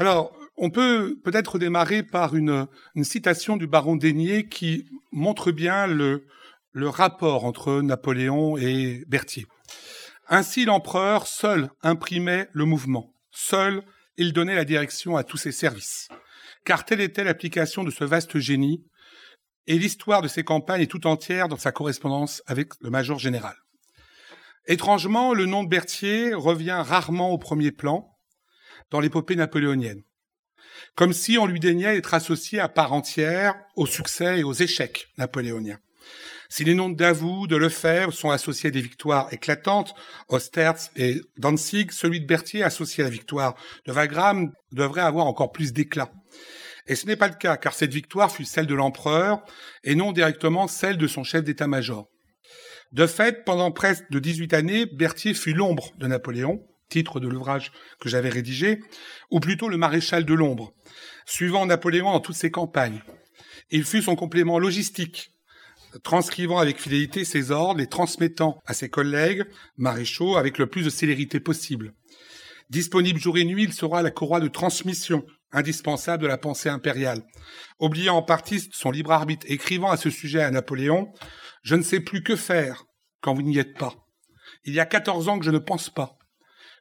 Alors, on peut peut-être démarrer par une, citation du baron Dénier qui montre bien le, le rapport entre Napoléon et Berthier. Ainsi, l'empereur seul imprimait le mouvement. Seul, il donnait la direction à tous ses services. Car telle était l'application de ce vaste génie, et l'histoire de ses campagnes est tout entière dans sa correspondance avec le major général. Étrangement, le nom de Berthier revient rarement au premier plan dans l'épopée napoléonienne, comme si on lui daignait être associé à part entière au succès et aux échecs napoléoniens. Si les noms de Davout, de Lefebvre sont associés à des victoires éclatantes, Ostertz et Danzig, celui de Berthier associé à la victoire de Wagram devrait avoir encore plus d'éclat. Et ce n'est pas le cas, car cette victoire fut celle de l'empereur et non directement celle de son chef d'état-major. De fait, pendant presque de 18 années, Berthier fut l'ombre de Napoléon, titre de l'ouvrage que j'avais rédigé, ou plutôt le maréchal de l'ombre, suivant Napoléon dans toutes ses campagnes. Il fut son complément logistique, transcrivant avec fidélité ses ordres, les transmettant à ses collègues maréchaux avec le plus de célérité possible. Disponible jour et nuit, il sera la courroie de transmission indispensable de la pensée impériale. Oubliant en partie son libre arbitre, écrivant à ce sujet à Napoléon, je ne sais plus que faire quand vous n'y êtes pas. Il y a 14 ans que je ne pense pas,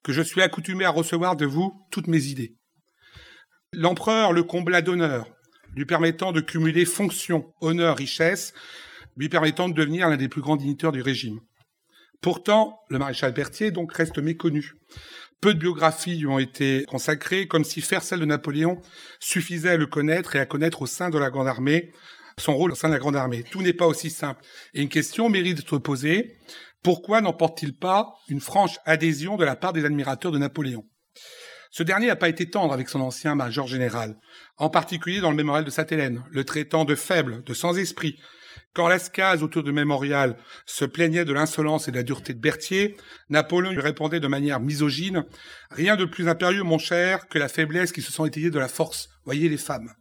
que je suis accoutumé à recevoir de vous toutes mes idées. L'empereur le combla d'honneur, lui permettant de cumuler fonction, honneur, richesse, lui permettant de devenir l'un des plus grands dignitaires du régime. Pourtant, le maréchal Berthier donc reste méconnu. Peu de biographies lui ont été consacrées, comme si faire celle de Napoléon suffisait à le connaître et à connaître au sein de la Grande Armée son rôle au sein de la Grande Armée. Tout n'est pas aussi simple. Et une question mérite d'être posée. Pourquoi n'emporte-t-il pas une franche adhésion de la part des admirateurs de Napoléon? Ce dernier n'a pas été tendre avec son ancien major général, en particulier dans le mémorial de Sainte-Hélène, le traitant de faible, de sans-esprit. Quand Lascaz, autour du mémorial, se plaignait de l'insolence et de la dureté de Berthier, Napoléon lui répondait de manière misogyne Rien de plus impérieux, mon cher, que la faiblesse qui se sent étayée de la force. Voyez les femmes.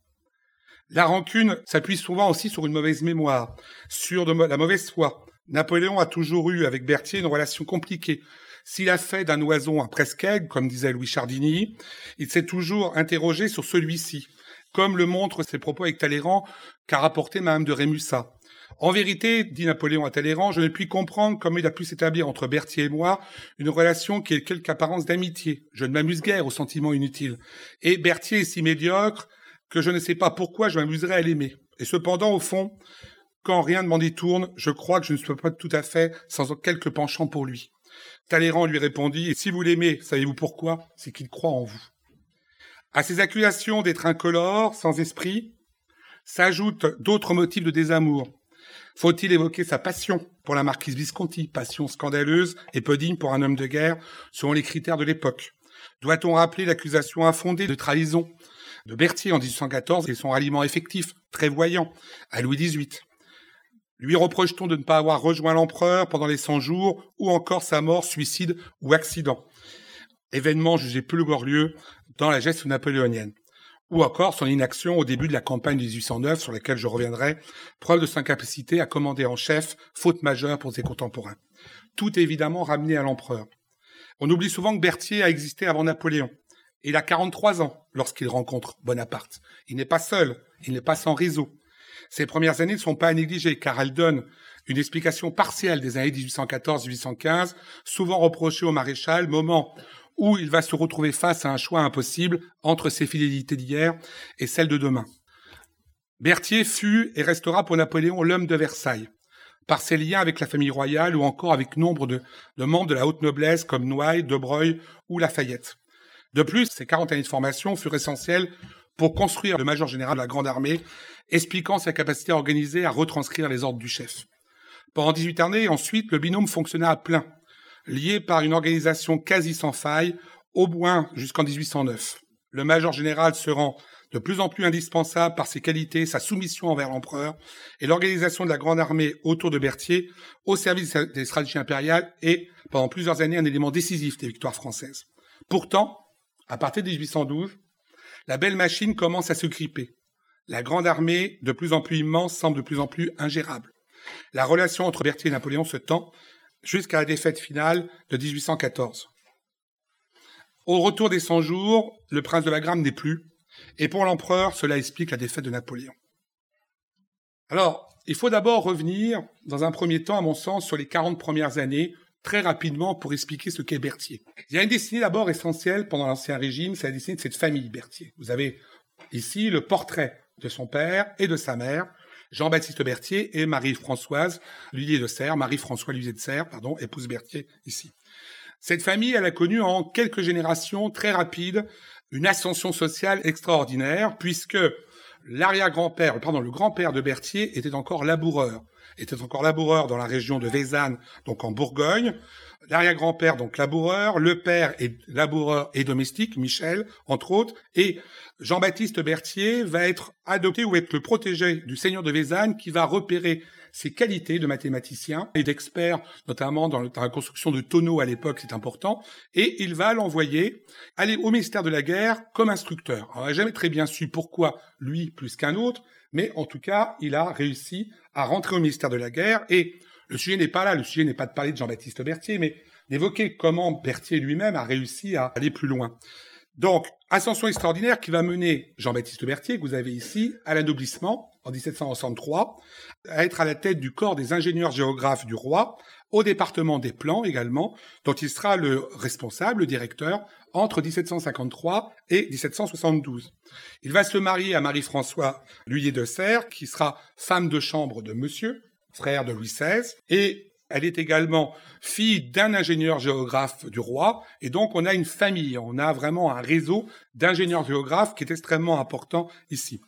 La rancune s'appuie souvent aussi sur une mauvaise mémoire, sur la mauvaise foi. Napoléon a toujours eu avec Berthier une relation compliquée. S'il a fait d'un oison un presque comme disait Louis Chardini, il s'est toujours interrogé sur celui-ci, comme le montrent ses propos avec Talleyrand qu'a rapporté Madame de Rémusat. En vérité, dit Napoléon à Talleyrand, je ne puis comprendre comment il a pu s'établir entre Berthier et moi une relation qui ait quelque apparence d'amitié. Je ne m'amuse guère aux sentiments inutiles. Et Berthier est si médiocre que je ne sais pas pourquoi je m'amuserais à l'aimer. Et cependant, au fond, quand rien ne m'en détourne, je crois que je ne suis pas tout à fait sans quelque penchant pour lui. Talleyrand lui répondit, si vous l'aimez, savez-vous pourquoi? C'est qu'il croit en vous. À ces accusations d'être incolore, sans esprit, s'ajoutent d'autres motifs de désamour. Faut-il évoquer sa passion pour la marquise Visconti, passion scandaleuse et peu digne pour un homme de guerre, selon les critères de l'époque Doit-on rappeler l'accusation infondée de trahison de Berthier en 1814 et son ralliement effectif, très voyant, à Louis XVIII. Lui reproche-t-on de ne pas avoir rejoint l'empereur pendant les 100 jours, ou encore sa mort, suicide ou accident, événement jugé peu glorieux dans la geste napoléonienne, ou encore son inaction au début de la campagne de 1809, sur laquelle je reviendrai, preuve de sa incapacité à commander en chef, faute majeure pour ses contemporains. Tout évidemment ramené à l'empereur. On oublie souvent que Berthier a existé avant Napoléon. Il a 43 ans lorsqu'il rencontre Bonaparte. Il n'est pas seul, il n'est pas sans réseau. Ses premières années ne sont pas à négliger car elles donnent une explication partielle des années 1814-1815, souvent reprochée au maréchal, moment où il va se retrouver face à un choix impossible entre ses fidélités d'hier et celles de demain. Berthier fut et restera pour Napoléon l'homme de Versailles, par ses liens avec la famille royale ou encore avec nombre de, membres de la haute noblesse comme Noailles, De ou Lafayette. De plus, ces 40 années de formation furent essentielles pour construire le major général de la Grande Armée, expliquant sa capacité à organiser, à retranscrire les ordres du chef. Pendant 18 années, ensuite, le binôme fonctionna à plein, lié par une organisation quasi sans faille, au moins jusqu'en 1809. Le major général se rend de plus en plus indispensable par ses qualités, sa soumission envers l'empereur et l'organisation de la grande armée autour de Berthier au service des stratégies impériales est pendant plusieurs années un élément décisif des victoires françaises. Pourtant, à partir de 1812, la belle machine commence à se gripper. La grande armée, de plus en plus immense, semble de plus en plus ingérable. La relation entre Berthier et Napoléon se tend jusqu'à la défaite finale de 1814. Au retour des 100 jours, le prince de Wagram n'est plus. Et pour l'empereur, cela explique la défaite de Napoléon. Alors, il faut d'abord revenir, dans un premier temps, à mon sens, sur les 40 premières années, très rapidement, pour expliquer ce qu'est Berthier. Il y a une destinée d'abord essentielle pendant l'Ancien Régime, c'est la destinée de cette famille Berthier. Vous avez ici le portrait de son père et de sa mère, Jean-Baptiste Berthier et Marie-Françoise Lullier de Serres, Marie-François Lullier de Serres, pardon, épouse Berthier ici. Cette famille, elle a connu en quelques générations très rapides une ascension sociale extraordinaire, puisque l'arrière-grand-père, pardon, le grand-père de Berthier était encore laboureur, était encore laboureur dans la région de Vézanne, donc en Bourgogne. L'arrière-grand-père, donc laboureur, le père est laboureur et domestique, Michel, entre autres, et Jean-Baptiste Berthier va être adopté ou être le protégé du seigneur de Vézanne qui va repérer ses qualités de mathématicien et d'expert, notamment dans, la construction de tonneaux à l'époque, c'est important, et il va l'envoyer aller au ministère de la Guerre comme instructeur. on n'a jamais très bien su pourquoi lui plus qu'un autre, mais en tout cas, il a réussi à rentrer au ministère de la Guerre, et le sujet n'est pas là, le sujet n'est pas de parler de Jean-Baptiste Berthier, mais d'évoquer comment Berthier lui-même a réussi à aller plus loin. Donc, ascension extraordinaire qui va mener Jean-Baptiste Berthier, que vous avez ici, à l'adoblissement en 1763, à être à la tête du corps des ingénieurs géographes du roi, au département des plans également, dont il sera le responsable, le directeur, entre 1753 et 1772. Il va se marier à Marie-François Lhuillier de Serres, qui sera femme de chambre de monsieur, frère de Louis XVI, et elle est également fille d'un ingénieur géographe du roi, et donc on a une famille, on a vraiment un réseau d'ingénieurs géographes qui est extrêmement important ici.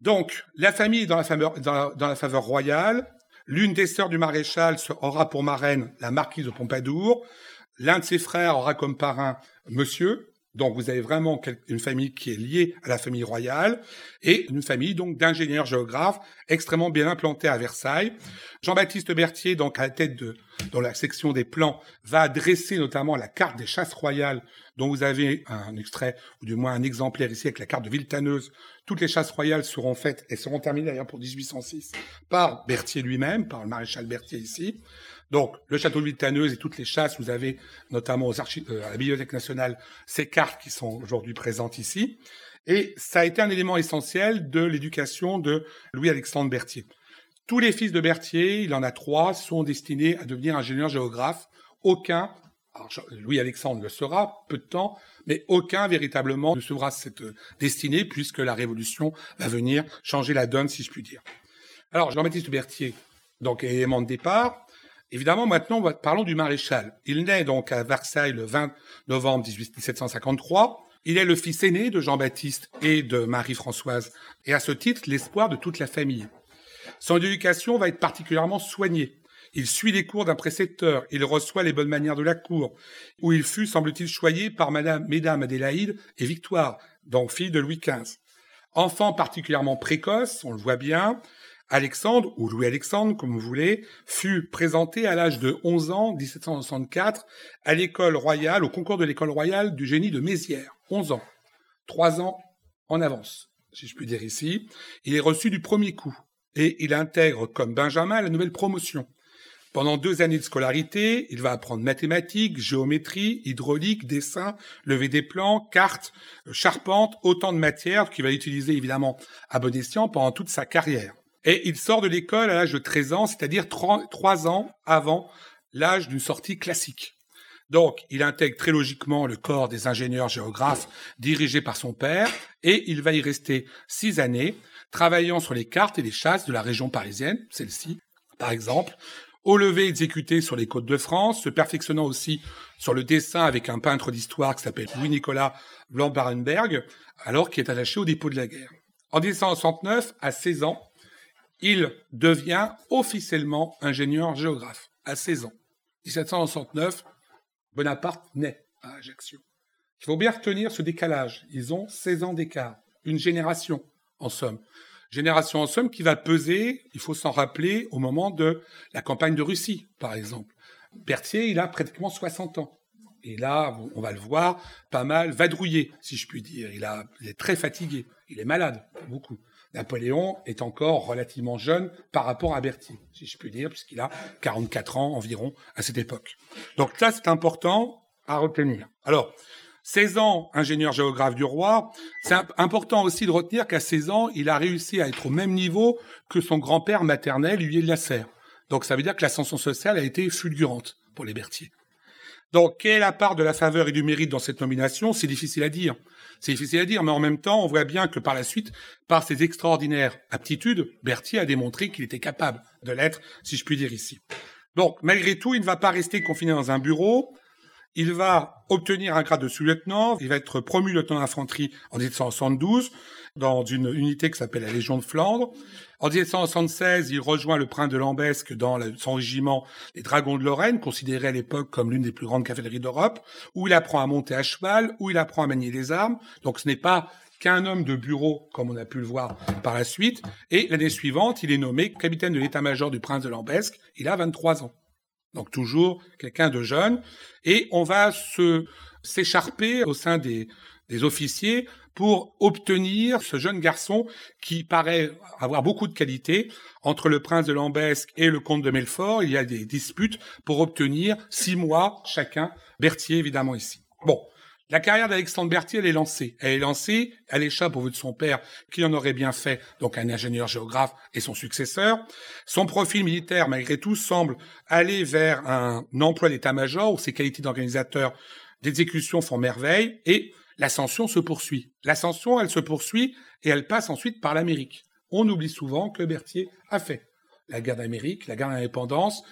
Donc, la famille dans la faveur, dans la, faveur royale, l'une des sœurs du maréchal aura pour marraine la marquise de Pompadour, l'un de ses frères aura comme parrain monsieur, donc vous avez vraiment une famille qui est liée à la famille royale et une famille donc d'ingénieurs géographes extrêmement bien implantés à Versailles. Jean-Baptiste Berthier, donc à la tête de dans la section des plans, va dresser notamment la carte des chasses royales dont vous avez un extrait ou du moins un exemplaire ici avec la carte de Villetaneuse. Toutes les chasses royales seront faites et seront terminées d'ailleurs pour 1806 par Berthier lui-même, par le maréchal Berthier ici. Donc, le château de Villetaneuse et toutes les chasses, vous avez notamment aux archives, euh, à la Bibliothèque nationale ces cartes qui sont aujourd'hui présentes ici. Et ça a été un élément essentiel de l'éducation de Louis-Alexandre Berthier. Tous les fils de Berthier, il en a trois, sont destinés à devenir ingénieurs géographes. Aucun, Louis-Alexandre le sera, peu de temps, mais aucun véritablement ne sera cette euh, destinée puisque la Révolution va venir changer la donne, si je puis dire. Alors, Jean-Baptiste Berthier, donc élément de départ, Évidemment, maintenant, parlons du maréchal. Il naît donc à Versailles le 20 novembre 1753. Il est le fils aîné de Jean-Baptiste et de Marie-Françoise, et à ce titre, l'espoir de toute la famille. Son éducation va être particulièrement soignée. Il suit les cours d'un précepteur, il reçoit les bonnes manières de la cour, où il fut, semble-t-il, choyé par Madame, Mesdames Adélaïde et Victoire, donc fille de Louis XV. Enfant particulièrement précoce, on le voit bien, Alexandre, ou Louis-Alexandre, comme vous voulez, fut présenté à l'âge de 11 ans, 1764, à l'école royale, au concours de l'école royale du génie de Mézières. 11 ans. Trois ans en avance, si je puis dire ici. Il est reçu du premier coup et il intègre comme Benjamin la nouvelle promotion. Pendant deux années de scolarité, il va apprendre mathématiques, géométrie, hydraulique, dessin, lever des plans, cartes, charpente, autant de matières qu'il va utiliser évidemment à bon escient pendant toute sa carrière. Et il sort de l'école à l'âge de 13 ans, c'est-à-dire trois ans avant l'âge d'une sortie classique. Donc, il intègre très logiquement le corps des ingénieurs géographes dirigé par son père, et il va y rester six années, travaillant sur les cartes et les chasses de la région parisienne, celle-ci, par exemple, au lever exécuté sur les côtes de France, se perfectionnant aussi sur le dessin avec un peintre d'histoire qui s'appelle Louis-Nicolas Blanc-Barenberg, alors qu'il est attaché au dépôt de la guerre. En 1969, à 16 ans, il devient officiellement ingénieur géographe à 16 ans. 1769, Bonaparte naît à Ajaccio. Il faut bien retenir ce décalage. Ils ont 16 ans d'écart, une génération en somme. Génération en somme qui va peser, il faut s'en rappeler, au moment de la campagne de Russie, par exemple. Berthier, il a pratiquement 60 ans. Et là, on va le voir, pas mal vadrouillé, si je puis dire. Il, il est très fatigué. Il est malade, beaucoup. Napoléon est encore relativement jeune par rapport à Berthier, si je puis dire, puisqu'il a 44 ans environ à cette époque. Donc ça, c'est important. à retenir. Alors, 16 ans, ingénieur géographe du roi. C'est important aussi de retenir qu'à 16 ans, il a réussi à être au même niveau que son grand-père maternel, Huyer de la Serre. Donc ça veut dire que l'ascension sociale a été fulgurante pour les Berthier. Donc, quelle est la part de la faveur et du mérite dans cette nomination? C'est difficile à dire. C'est difficile à dire, mais en même temps, on voit bien que par la suite, par ses extraordinaires aptitudes, Berthier a démontré qu'il était capable de l'être, si je puis dire ici. Donc, malgré tout, il ne va pas rester confiné dans un bureau. Il va obtenir un grade de sous-lieutenant. Il va être promu lieutenant d'infanterie en 1772 dans une unité qui s'appelle la Légion de Flandre. En 1776, il rejoint le prince de Lambesque dans son régiment les Dragons de Lorraine, considéré à l'époque comme l'une des plus grandes cavaleries d'Europe, où il apprend à monter à cheval, où il apprend à manier les armes. Donc ce n'est pas qu'un homme de bureau, comme on a pu le voir par la suite. Et l'année suivante, il est nommé capitaine de l'état-major du prince de Lambesque. Il a 23 ans. Donc toujours quelqu'un de jeune. Et on va se s'écharper au sein des, des officiers pour obtenir ce jeune garçon qui paraît avoir beaucoup de qualités. Entre le prince de Lambesque et le comte de Melfort, il y a des disputes pour obtenir six mois chacun. Berthier, évidemment, ici. Bon. La carrière d'Alexandre Berthier, elle est lancée. Elle est lancée, elle échappe au vœu de son père, qui en aurait bien fait, donc un ingénieur géographe et son successeur. Son profil militaire, malgré tout, semble aller vers un emploi d'état-major où ses qualités d'organisateur d'exécution font merveille et l'ascension se poursuit. L'ascension, elle se poursuit et elle passe ensuite par l'Amérique. On oublie souvent que Berthier a fait la guerre d'Amérique, la guerre d'indépendance,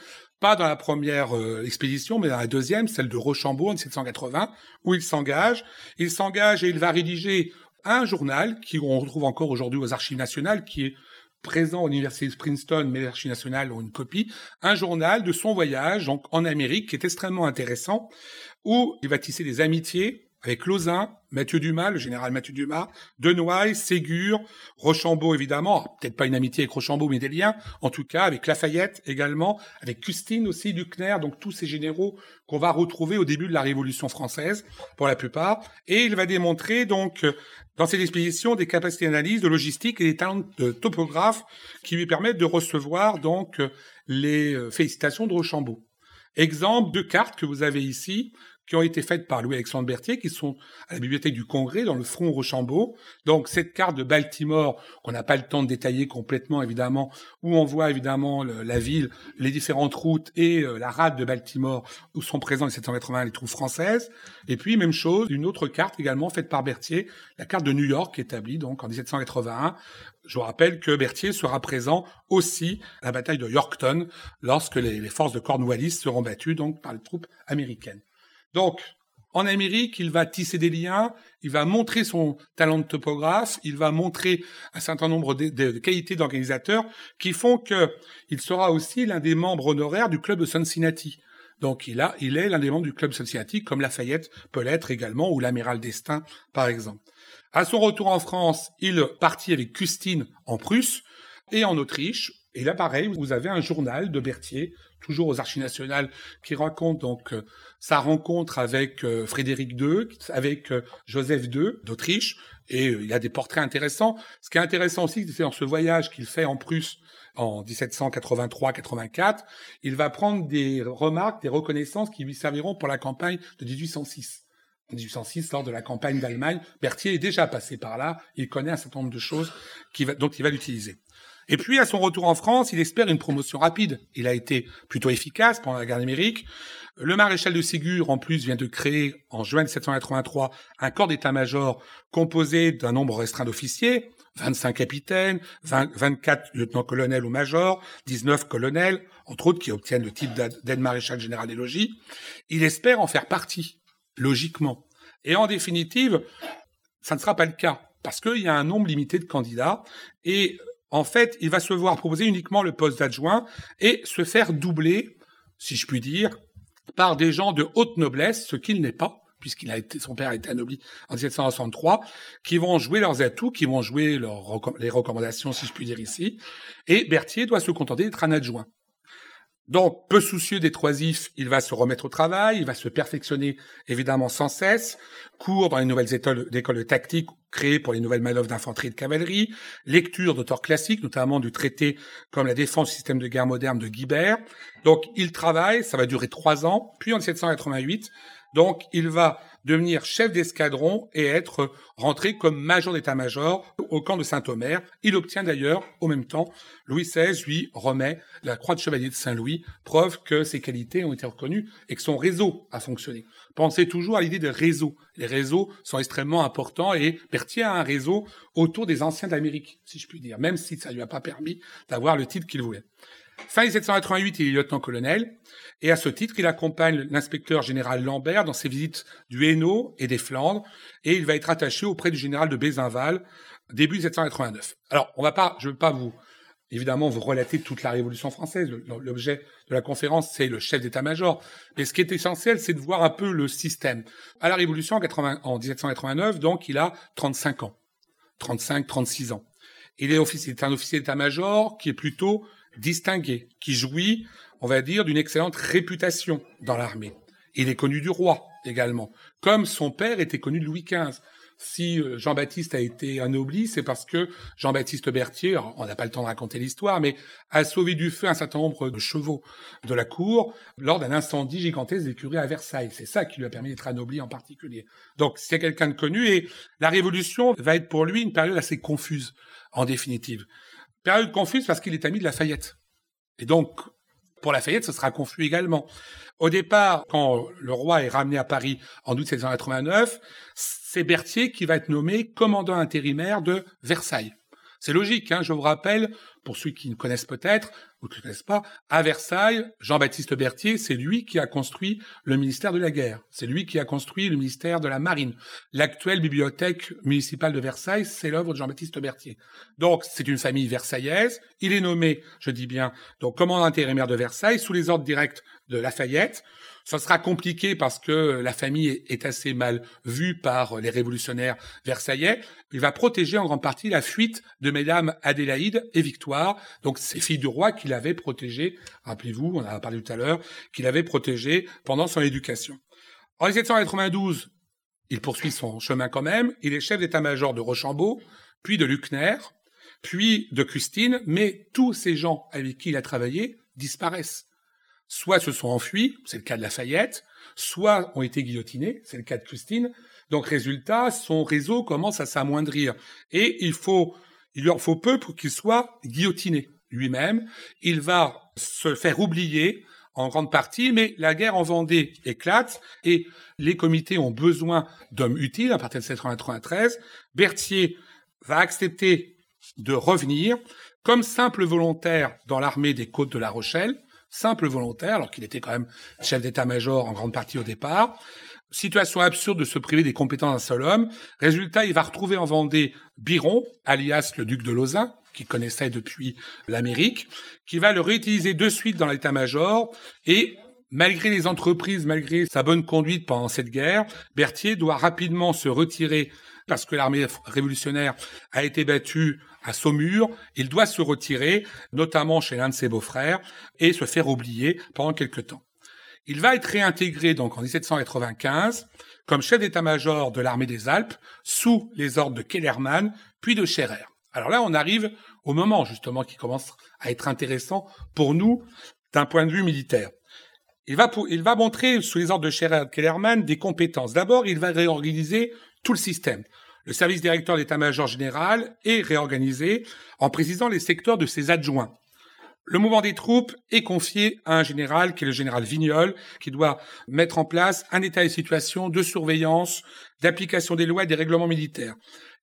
pas dans la première euh, expédition, mais dans la deuxième, celle de Rochambeau en 1780, où il s'engage. Il s'engage et il va rédiger un journal qui on retrouve encore aujourd'hui aux Archives nationales, qui est présent à l'université de Princeton, mais les Archives nationales ont une copie, un journal de son voyage donc, en Amérique qui est extrêmement intéressant, où il va tisser des amitiés avec Lauzun, Mathieu Dumas, le général Mathieu Dumas, Denoy, Ségur, Rochambeau évidemment, peut-être pas une amitié avec Rochambeau, mais des liens, en tout cas avec Lafayette également, avec Custine aussi, Ducner, donc tous ces généraux qu'on va retrouver au début de la Révolution française, pour la plupart, et il va démontrer donc dans cette expédition des capacités d'analyse, de logistique et des talents de topographe qui lui permettent de recevoir donc les euh, félicitations de Rochambeau. Exemple de cartes que vous avez ici, qui ont été faites par Louis-Alexandre Berthier, qui sont à la bibliothèque du Congrès, dans le front Rochambeau. Donc, cette carte de Baltimore, qu'on n'a pas le temps de détailler complètement, évidemment, où on voit évidemment la ville, les différentes routes et euh, la rade de Baltimore, où sont présents les 780 les troupes françaises. Et puis, même chose, une autre carte également faite par Berthier, la carte de New York, établie donc en 1781, je vous rappelle que Berthier sera présent aussi à la bataille de Yorktown lorsque les, les forces de Cornwallis seront battues donc par les troupes américaines. Donc, en Amérique, il va tisser des liens, il va montrer son talent de topographe, il va montrer un certain nombre de, qualités d'organisateur qui font qu'il sera aussi l'un des membres honoraires du club de Cincinnati. Donc il, il est l'un des membres du club Cincinnati, comme Lafayette peut l'être également, ou l'amiral d'Estaing, par exemple. À son retour en France, il partit avec Custine en Prusse et en Autriche. Et là, pareil, vous avez un journal de Berthier toujours aux Archives nationales, qui raconte donc euh, sa rencontre avec euh, Frédéric II, avec euh, Joseph II d'Autriche, et il y a des portraits intéressants. Ce qui est intéressant aussi, c'est dans ce voyage qu'il fait en Prusse en 1783-84, il va prendre des remarques, des reconnaissances qui lui serviront pour la campagne de 1806. En 1806, lors de la campagne d'Allemagne, Berthier est déjà passé par là, il connaît un certain nombre de choses qui va, dont il va l'utiliser. Et puis, à son retour en France, il espère une promotion rapide. Il a été plutôt efficace pendant la guerre d'Amérique. Le maréchal de Ségur, en plus, vient de créer, en juin 1783, un corps d'état-major composé d'un nombre restreint d'officiers, 25 capitaines, 24 lieutenants-colonels ou majors, 19 colonels, entre autres qui obtiennent le titre d'aide-maréchal général des logis. Il espère en faire partie, logiquement. Et en définitive, ça ne sera pas le cas parce qu'il y a un nombre limité de candidats et en fait, il va se voir proposer uniquement le poste d'adjoint et se faire doubler, si je puis dire, par des gens de haute noblesse, ce qu'il n'est pas, puisqu'il a été, son père a été anobli en 1763, qui vont jouer leurs atouts, qui vont jouer les recommandations, si je puis dire ici. Et Berthier doit se contenter d'être un adjoint. Donc, peu soucieux des troisifs, il va se remettre au travail, il va se perfectionner évidemment sans cesse, cours dans les nouvelles écoles, d'école de tactique créées pour les nouvelles manœuvres d'infanterie et de cavalerie, lecture d'auteurs classiques, notamment du traité comme la défense du système de guerre moderne de Guibert. Donc, il travaille, ça va durer trois ans, puis en 1788, Donc, il va devenir chef d'escadron et être rentré comme major d'état-major au camp de Saint-Omer. Il obtient d'ailleurs, au même temps, Louis XVI lui remet la croix de chevalier de Saint-Louis, preuve que ses qualités ont été reconnues et que son réseau a fonctionné. Pensez toujours à l'idée de réseau. Les réseaux sont extrêmement importants et Berthier a un réseau autour des anciens d'Amérique, si je puis dire, même si ça lui a pas permis d'avoir le titre qu'il voulait. Fin 1788, il est lieutenant-colonel, et à ce titre, il accompagne l'inspecteur général Lambert dans ses visites du Hainaut et des Flandres, et il va être attaché auprès du général de Bézinval, début 1789. Alors, on va pas, je ne veux pas vous, évidemment, vous relater toute la Révolution française. L'objet de la conférence, c'est le chef d'état-major. Mais ce qui est essentiel, c'est de voir un peu le système. À la Révolution, en, en 1789, donc, il a 35 ans. 35, 36 ans. Il est, officier, est un officier d'état-major qui est plutôt distingué, qui jouit, on va dire, d'une excellente réputation dans l'armée. Il est connu du roi également, comme son père était connu de Louis XV. Si euh, Jean-Baptiste a été anobli, c'est parce que Jean-Baptiste Berthier, on n'a pas le temps de raconter l'histoire, mais a sauvé du feu un certain nombre de chevaux de la cour lors d'un incendie gigantesque d'écurie à Versailles. C'est ça qui lui a permis d'être anobli en particulier. Donc c'est quelqu'un de connu et la Révolution va être pour lui une période assez confuse en définitive. Période confuse parce qu'il est ami de Lafayette. Et donc, pour Lafayette, ce sera confus également. Au départ, quand le roi est ramené à Paris en août 1789, c'est Berthier qui va être nommé commandant intérimaire de Versailles. C'est logique, hein, je vous rappelle, pour ceux qui ne connaissent peut-être ou ne connaissent pas, à Versailles, Jean-Baptiste Berthier, c'est lui qui a construit le ministère de la Guerre. C'est lui qui a construit le ministère de la Marine. L'actuelle bibliothèque municipale de Versailles, c'est l'œuvre de Jean-Baptiste Berthier. Donc, c'est une famille versaillaise. Il est nommé, je dis bien, donc commandant intérimaire de Versailles, sous les ordres directs de Lafayette. Ça sera compliqué parce que la famille est assez mal vue par les révolutionnaires versaillais. Il va protéger en grande partie la fuite de mesdames Adélaïde et Victoire, donc ces filles du roi qu'il avait protégées, rappelez-vous, on en a parlé tout à l'heure, qu'il avait protégées pendant son éducation. En 1792, il poursuit son chemin quand même. Il est chef d'état-major de Rochambeau, puis de Luckner, puis de Custine, mais tous ces gens avec qui il a travaillé disparaissent soit se sont enfuis, c'est le cas de Lafayette, soit ont été guillotinés, c'est le cas de Christine. Donc résultat, son réseau commence à s'amoindrir et il faut, il lui en faut peu pour qu'il soit guillotiné lui-même. Il va se faire oublier en grande partie, mais la guerre en Vendée éclate et les comités ont besoin d'hommes utiles à partir de 1793. Berthier va accepter de revenir comme simple volontaire dans l'armée des côtes de La Rochelle simple volontaire, alors qu'il était quand même chef d'état-major en grande partie au départ. Situation absurde de se priver des compétences d'un seul homme. Résultat, il va retrouver en Vendée Biron, alias le duc de Lausanne, qu'il connaissait depuis l'Amérique, qui va le réutiliser de suite dans l'état-major et Malgré les entreprises, malgré sa bonne conduite pendant cette guerre, Berthier doit rapidement se retirer parce que l'armée révolutionnaire a été battue à Saumur. Il doit se retirer, notamment chez l'un de ses beaux-frères, et se faire oublier pendant quelque temps. Il va être réintégré donc en 1795 comme chef d'état-major de l'armée des Alpes sous les ordres de Kellermann puis de Scherer. Alors là, on arrive au moment justement qui commence à être intéressant pour nous d'un point de vue militaire. Il va, il va montrer sous les ordres de Scherer et Kellermann des compétences. D'abord, il va réorganiser tout le système. Le service directeur d'état-major général est réorganisé en précisant les secteurs de ses adjoints. Le mouvement des troupes est confié à un général qui est le général Vignol, qui doit mettre en place un état de situation de surveillance, d'application des lois et des règlements militaires.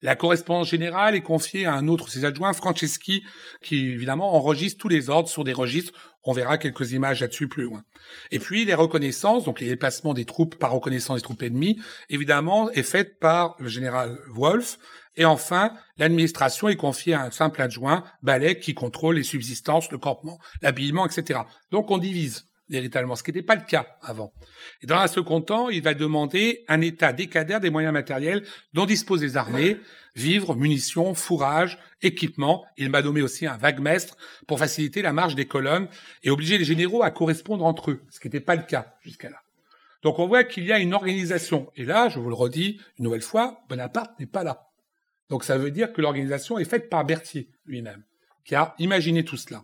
La correspondance générale est confiée à un autre de ses adjoints, Franceschi, qui évidemment enregistre tous les ordres sur des registres. On verra quelques images là-dessus plus loin. Et puis les reconnaissances, donc les déplacements des troupes par reconnaissance des troupes ennemies, évidemment, est faite par le général Wolf. Et enfin, l'administration est confiée à un simple adjoint, Balek, qui contrôle les subsistances, le campement, l'habillement, etc. Donc on divise véritablement, ce qui n'était pas le cas avant. Et dans un second temps, il va demander un état décadaire des moyens matériels dont disposent les armées, vivres, munitions, fourrage, équipement. Il m'a nommé aussi un vaguemestre pour faciliter la marche des colonnes et obliger les généraux à correspondre entre eux, ce qui n'était pas le cas jusqu'à là. Donc on voit qu'il y a une organisation. Et là, je vous le redis une nouvelle fois, Bonaparte n'est pas là. Donc ça veut dire que l'organisation est faite par Berthier lui-même, qui a imaginé tout cela.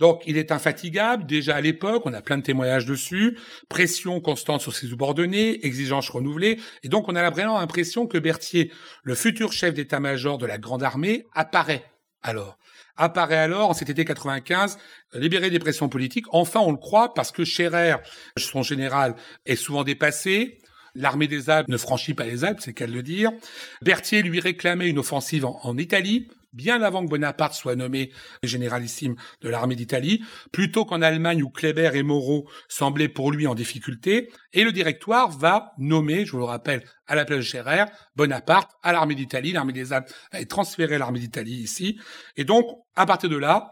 Donc, il est infatigable. Déjà à l'époque, on a plein de témoignages dessus. Pression constante sur ses subordonnés, exigences renouvelées. Et donc, on a vraiment l'impression que Berthier, le futur chef d'état-major de la Grande Armée, apparaît alors. Apparaît alors, en cet été 95, libéré des pressions politiques. Enfin, on le croit parce que Scherer, son général, est souvent dépassé. L'armée des Alpes ne franchit pas les Alpes, c'est qu'à le dire. Berthier lui réclamait une offensive en Italie bien avant que Bonaparte soit nommé généralissime de l'armée d'Italie, plutôt qu'en Allemagne où Kléber et Moreau semblaient pour lui en difficulté, et le directoire va nommer, je vous le rappelle, à la place de Scherer, Bonaparte à l'armée d'Italie, l'armée des Alpes être transférée l'armée d'Italie ici, et donc, à partir de là,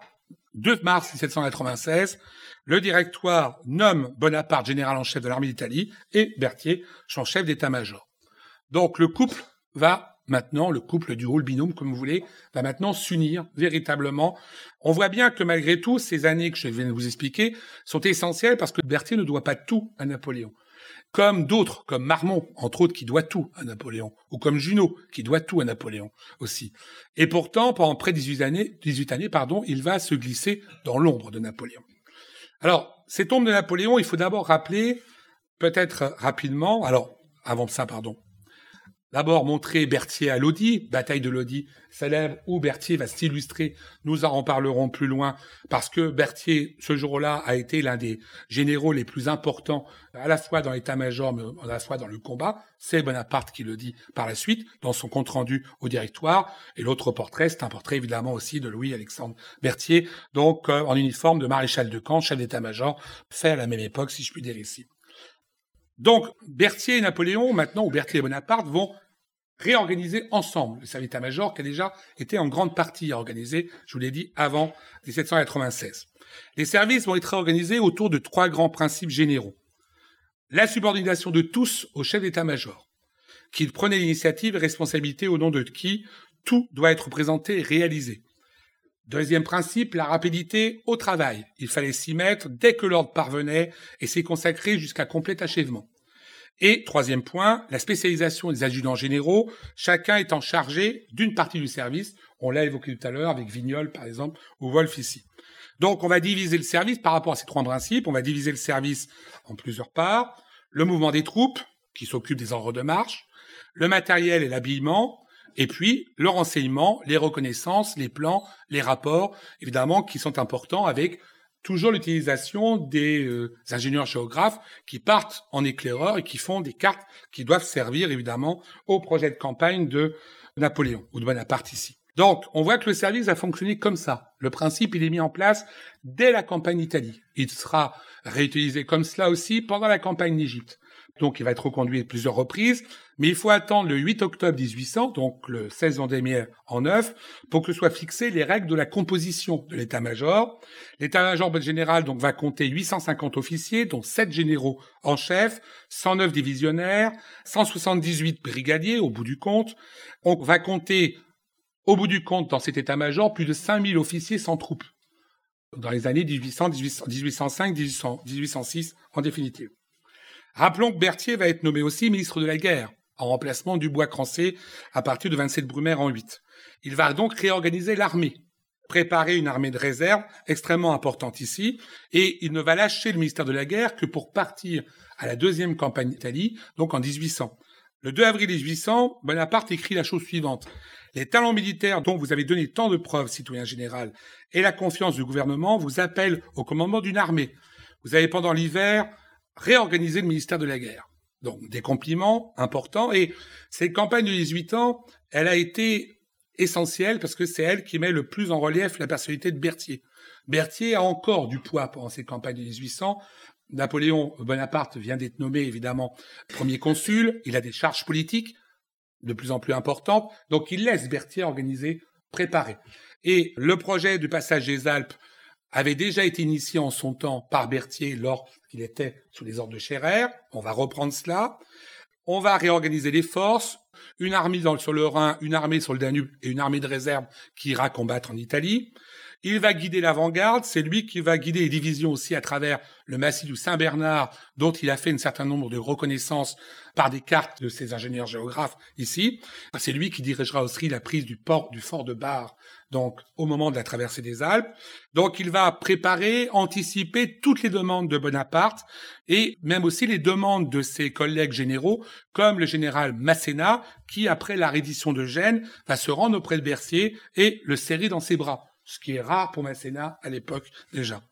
2 mars 1796, le directoire nomme Bonaparte général en chef de l'armée d'Italie et Berthier son chef d'état-major. Donc le couple va maintenant, le couple du rôle binôme, comme vous voulez, va maintenant s'unir véritablement. On voit bien que malgré tout, ces années que je viens de vous expliquer sont essentielles parce que Berthier ne doit pas tout à Napoléon. Comme d'autres, comme Marmont, entre autres, qui doit tout à Napoléon, ou comme Junot, qui doit tout à Napoléon aussi. Et pourtant, pendant près de 18 années, 18 années pardon, il va se glisser dans l'ombre de Napoléon. Alors, cette ombre de Napoléon, il faut d'abord rappeler, peut-être rapidement, alors, avant ça, pardon, D'abord, montrer Berthier à Lodi, bataille de Lodi célèbre, où Berthier va s'illustrer. Nous en reparlerons plus loin, parce que Berthier, ce jour-là, a été l'un des généraux les plus importants, à la fois dans l'état-major, mais à la fois dans le combat. C'est Bonaparte qui le dit par la suite, dans son compte-rendu au directoire. Et l'autre portrait, c'est un portrait évidemment aussi de Louis-Alexandre Berthier, donc euh, en uniforme de maréchal de camp, chef d'état-major, fait à la même époque, si je puis dire ici. Donc, Berthier et Napoléon, maintenant, ou Berthier et Bonaparte, vont réorganiser ensemble le service état-major qui a déjà été en grande partie organisé, je vous l'ai dit, avant 1796. Les services vont être réorganisés autour de trois grands principes généraux. La subordination de tous au chef d'état-major, qui prenait l'initiative et responsabilité au nom de qui tout doit être présenté et réalisé. Deuxième principe, la rapidité au travail. Il fallait s'y mettre dès que l'ordre parvenait et s'y consacrer jusqu'à complet achèvement. Et troisième point, la spécialisation des adjudants généraux, chacun étant chargé d'une partie du service. On l'a évoqué tout à l'heure avec Vignol, par exemple, ou Wolf ici. Donc, on va diviser le service par rapport à ces trois principes. On va diviser le service en plusieurs parts. Le mouvement des troupes, qui s'occupe des ordres de marche, le matériel et l'habillement, et puis, le renseignement, les reconnaissances, les plans, les rapports, évidemment, qui sont importants avec toujours l'utilisation des euh, ingénieurs géographes qui partent en éclaireur et qui font des cartes qui doivent servir, évidemment, au projet de campagne de Napoléon ou de Bonaparte ici. Donc, on voit que le service a fonctionné comme ça. Le principe, il est mis en place dès la campagne d'Italie. Il sera réutilisé comme cela aussi pendant la campagne d'Égypte donc il va être reconduit plusieurs reprises, mais il faut attendre le 8 octobre 1800, donc le 16 Vendémiaire en neuf, pour que soient fixées les règles de la composition de l'état-major. L'état-major général donc va compter 850 officiers, dont 7 généraux en chef, 109 divisionnaires, 178 brigadiers au bout du compte. On va compter au bout du compte dans cet état-major plus de 5000 officiers sans troupes dans les années 1800, 1805, 1806 en définitive. Rappelons que Berthier va être nommé aussi ministre de la Guerre, en remplacement du Bois-Crancé à partir de 27 Brumaire en 8. Il va donc réorganiser l'armée, préparer une armée de réserve extrêmement importante ici, et il ne va lâcher le ministère de la Guerre que pour partir à la deuxième campagne d'Italie, donc en 1800. Le 2 avril 1800, Bonaparte écrit la chose suivante. Les talents militaires dont vous avez donné tant de preuves, citoyen général, et la confiance du gouvernement vous appellent au commandement d'une armée. Vous avez pendant l'hiver réorganiser le ministère de la Guerre. Donc des compliments importants. Et cette campagne de 18 ans, elle a été essentielle parce que c'est elle qui met le plus en relief la personnalité de Berthier. Berthier a encore du poids pendant cette campagne de 1800. Napoléon Bonaparte vient d'être nommé évidemment premier consul. Il a des charges politiques de plus en plus importantes. Donc il laisse Berthier organiser, préparer. Et le projet du passage des Alpes avait déjà été initié en son temps par Berthier lorsqu'il était sous les ordres de Scherer. On va reprendre cela. On va réorganiser les forces, une armée sur le Rhin, une armée sur le Danube et une armée de réserve qui ira combattre en Italie. Il va guider l'avant-garde, c'est lui qui va guider les divisions aussi à travers le massif du Saint-Bernard, dont il a fait un certain nombre de reconnaissances par des cartes de ses ingénieurs géographes ici. C'est lui qui dirigera aussi la prise du port du fort de Bar, donc au moment de la traversée des Alpes. Donc il va préparer, anticiper toutes les demandes de Bonaparte et même aussi les demandes de ses collègues généraux, comme le général Masséna, qui après la reddition de Gênes va se rendre auprès de Berthier et le serrer dans ses bras ce qui est rare pour Masséna à l'époque déjà.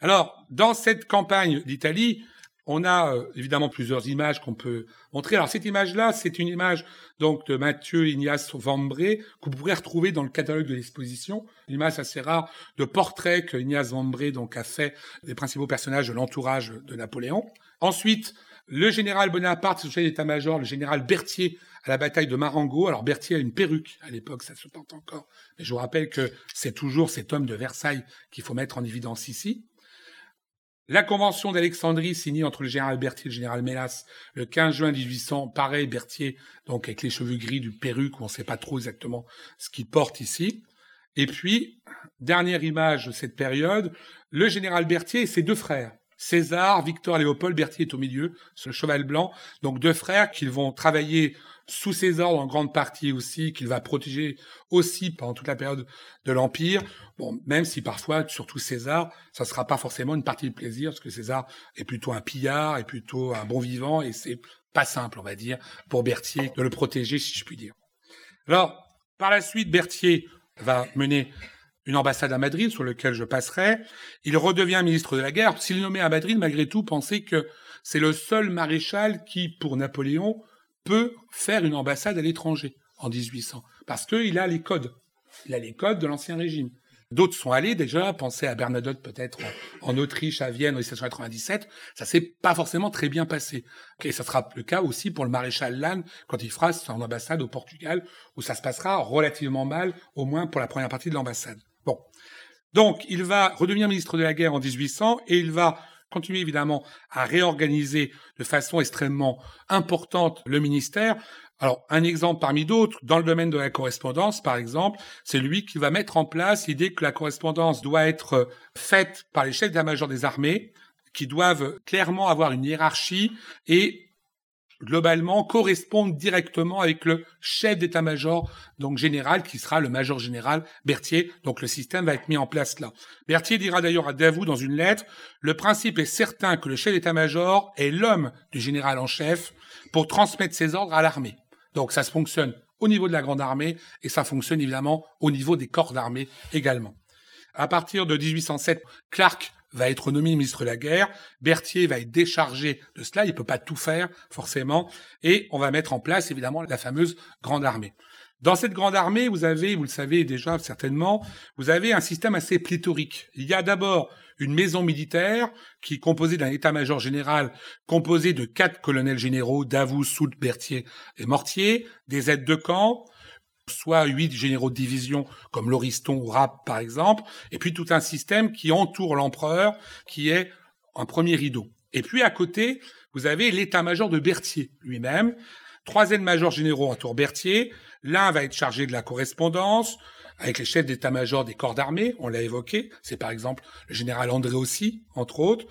Alors, dans cette campagne d'Italie, on a euh, évidemment plusieurs images qu'on peut montrer. Alors cette image-là, c'est une image donc de Mathieu Ignace Vambré que vous pourrez retrouver dans le catalogue de l'exposition. Une image assez rare de portrait que Ignace Vambré donc a fait des principaux personnages de l'entourage de Napoléon. Ensuite, le général Bonaparte, le chef d'état-major, le général Berthier à la bataille de Marengo. Alors Berthier a une perruque à l'époque, ça se porte encore. Mais je vous rappelle que c'est toujours cet homme de Versailles qu'il faut mettre en évidence ici. La convention d'Alexandrie signée entre le général Berthier et le général Mélas le 15 juin 1800, pareil, Berthier, donc avec les cheveux gris, du perruque, on ne sait pas trop exactement ce qu'il porte ici. Et puis, dernière image de cette période, le général Berthier et ses deux frères. César, Victor Léopold, Berthier est au milieu, le cheval blanc. Donc deux frères qui vont travailler sous ordres en grande partie aussi, qu'il va protéger aussi pendant toute la période de l'Empire. Bon, même si parfois, surtout César, ça ne sera pas forcément une partie de plaisir, parce que César est plutôt un pillard, est plutôt un bon vivant, et c'est pas simple, on va dire, pour Berthier de le protéger, si je puis dire. Alors, par la suite, Berthier va mener une ambassade à Madrid sur laquelle je passerai. Il redevient ministre de la guerre. S'il est nommé à Madrid, malgré tout, pensez que c'est le seul maréchal qui, pour Napoléon, peut faire une ambassade à l'étranger en 1800. Parce qu'il a les codes. Il a les codes de l'Ancien Régime. D'autres sont allés déjà, pensez à Bernadotte peut-être en Autriche, à Vienne en 1797. Ça s'est pas forcément très bien passé. Et ça sera le cas aussi pour le maréchal Lannes quand il fera son ambassade au Portugal, où ça se passera relativement mal, au moins pour la première partie de l'ambassade. Bon. Donc, il va redevenir ministre de la guerre en 1800 et il va continuer évidemment à réorganiser de façon extrêmement importante le ministère. Alors, un exemple parmi d'autres, dans le domaine de la correspondance, par exemple, c'est lui qui va mettre en place l'idée que la correspondance doit être faite par les chefs d'état-major des armées, qui doivent clairement avoir une hiérarchie et globalement correspondent directement avec le chef d'état-major, donc général, qui sera le major général Berthier. Donc le système va être mis en place là. Berthier dira d'ailleurs à Davout dans une lettre, le principe est certain que le chef d'état-major est l'homme du général en chef pour transmettre ses ordres à l'armée. Donc ça se fonctionne au niveau de la grande armée et ça fonctionne évidemment au niveau des corps d'armée également. À partir de 1807, Clark va être nommé ministre de la guerre, Berthier va être déchargé de cela, il ne peut pas tout faire forcément, et on va mettre en place évidemment la fameuse grande armée. Dans cette grande armée, vous avez, vous le savez déjà certainement, vous avez un système assez pléthorique. Il y a d'abord une maison militaire qui est composée d'un état-major général composé de quatre colonels généraux, Davout, Soult, Berthier et Mortier, des aides de camp, soit huit généraux de division comme Lauriston ou Rapp par exemple, et puis tout un système qui entoure l'empereur, qui est un premier rideau. Et puis à côté, vous avez l'état-major de Berthier lui-même, trois aides-majors généraux entourent Berthier, l'un va être chargé de la correspondance, avec les chefs d'état-major des corps d'armée, on l'a évoqué, c'est par exemple le général André aussi, entre autres.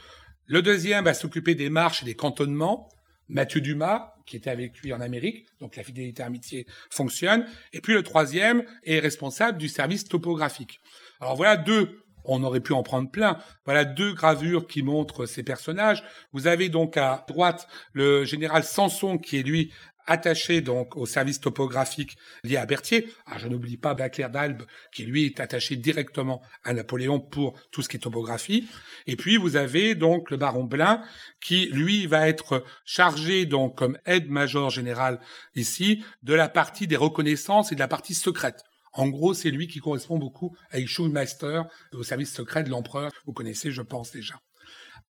Le deuxième va s'occuper des marches et des cantonnements, Mathieu Dumas, qui était avec lui en Amérique, donc la fidélité amitié fonctionne. Et puis le troisième est responsable du service topographique. Alors voilà deux, on aurait pu en prendre plein, voilà deux gravures qui montrent ces personnages. Vous avez donc à droite le général Sanson, qui est lui attaché donc au service topographique lié à Berthier. Ah, je n'oublie pas Baclair d'Albe, qui lui est attaché directement à Napoléon pour tout ce qui est topographie. Et puis vous avez donc le baron Blin, qui lui va être chargé donc comme aide-major général ici de la partie des reconnaissances et de la partie secrète. En gros, c'est lui qui correspond beaucoup à Schulmeister, au service secret de l'empereur. Vous connaissez, je pense déjà.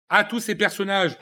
À tous ces personnages,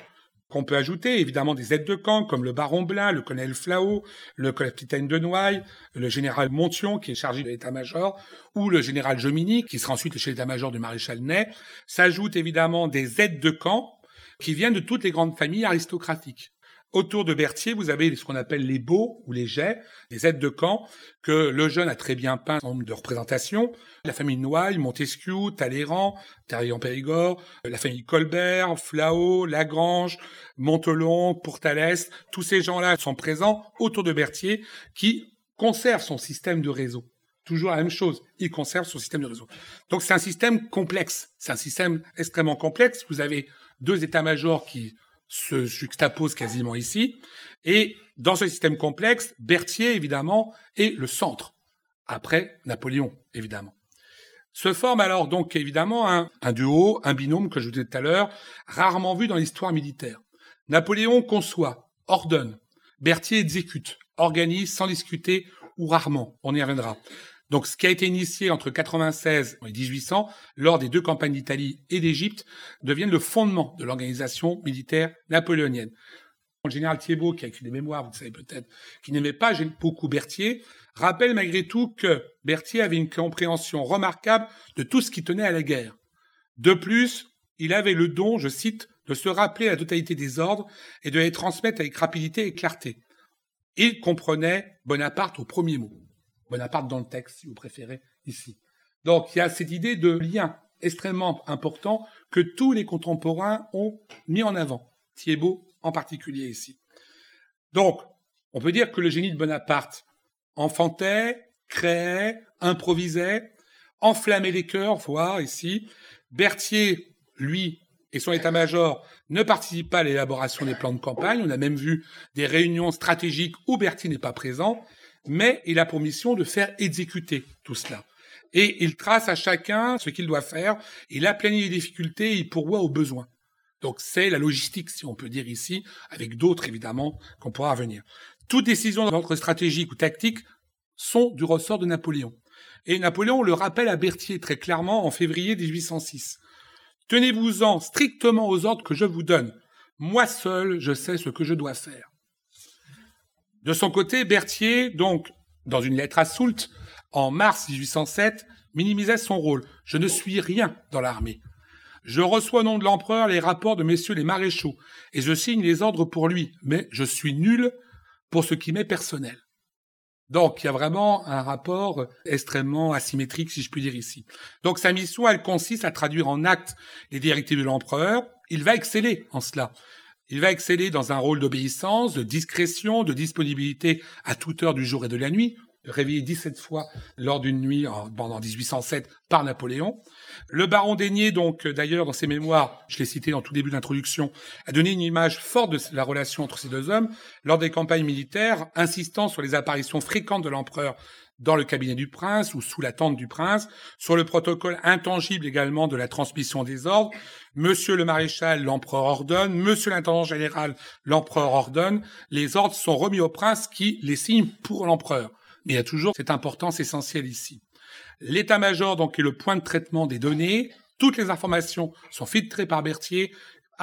qu'on peut ajouter, évidemment des aides de camp comme le baron Blin, le colonel Flao, le capitaine de Noailles, le général Montion qui est chargé de l'état-major, ou le général Jomini qui sera ensuite le chef d'état-major du maréchal Ney, s'ajoutent évidemment des aides de camp qui viennent de toutes les grandes familles aristocratiques. Autour de Berthier, vous avez ce qu'on appelle les beaux ou les jets, les aides de camp, que le jeune a très bien peint en nombre de représentations. La famille Noailles, Montesquieu, Talleyrand, Tarion-Périgord, la famille Colbert, Flao, Lagrange, Montelon, Pourtalès, tous ces gens-là sont présents autour de Berthier qui conserve son système de réseau. Toujours la même chose, il conserve son système de réseau. Donc c'est un système complexe, c'est un système extrêmement complexe. Vous avez deux états-majors qui se juxtapose quasiment ici. Et dans ce système complexe, Berthier, évidemment, est le centre. Après Napoléon, évidemment. Se forme alors donc évidemment un, duo, un binôme que je vous disais tout à l'heure, rarement vu dans l'histoire militaire. Napoléon conçoit, ordonne, Berthier exécute, organise sans discuter ou rarement. On y reviendra. Donc, ce qui a été initié entre 96 et 1800, lors des deux campagnes d'Italie et d'Égypte, devient le fondement de l'organisation militaire napoléonienne. Le général Thiebaud, qui a écrit des mémoires, vous le savez peut-être, qui n'aimait pas beaucoup Berthier, rappelle malgré tout que Berthier avait une compréhension remarquable de tout ce qui tenait à la guerre. De plus, il avait le don, je cite, de se rappeler la totalité des ordres et de les transmettre avec rapidité et clarté. Il comprenait Bonaparte au premier mot. Bonaparte dans le texte, si vous préférez, ici. Donc il y a cette idée de lien extrêmement important que tous les contemporains ont mis en avant, Thiebaud en particulier ici. Donc, on peut dire que le génie de Bonaparte enfantait, créait, improvisait, enflammait les cœurs, voire ici. Berthier, lui, et son état-major ne participent pas à l'élaboration des plans de campagne. On a même vu des réunions stratégiques où Berthier n'est pas présent mais il a pour mission de faire exécuter tout cela. Et il trace à chacun ce qu'il doit faire, il aplanit les difficultés, il pourvoit aux besoins. Donc c'est la logistique, si on peut dire ici, avec d'autres évidemment qu'on pourra venir. Toutes décisions d'ordre stratégique ou tactique sont du ressort de Napoléon. Et Napoléon le rappelle à Berthier très clairement en février 1806. Tenez-vous-en strictement aux ordres que je vous donne. Moi seul, je sais ce que je dois faire. De son côté, Berthier, donc, dans une lettre à Soult, en mars 1807, minimisait son rôle. Je ne suis rien dans l'armée. Je reçois au nom de l'empereur les rapports de messieurs les maréchaux, et je signe les ordres pour lui, mais je suis nul pour ce qui m'est personnel. Donc, il y a vraiment un rapport extrêmement asymétrique, si je puis dire ici. Donc, sa mission, elle consiste à traduire en actes les directives de l'empereur. Il va exceller en cela. Il va exceller dans un rôle d'obéissance, de discrétion, de disponibilité à toute heure du jour et de la nuit, réveillé 17 fois lors d'une nuit pendant 1807 par Napoléon. Le baron Daigné, donc, d'ailleurs, dans ses mémoires, je l'ai cité dans tout début d'introduction, a donné une image forte de la relation entre ces deux hommes lors des campagnes militaires, insistant sur les apparitions fréquentes de l'empereur dans le cabinet du prince ou sous la tente du prince, sur le protocole intangible également de la transmission des ordres. Monsieur le maréchal, l'empereur ordonne, monsieur l'intendant général, l'empereur ordonne. Les ordres sont remis au prince qui les signe pour l'empereur. Mais il y a toujours cette importance essentielle ici. L'état-major, donc, est le point de traitement des données. Toutes les informations sont filtrées par Berthier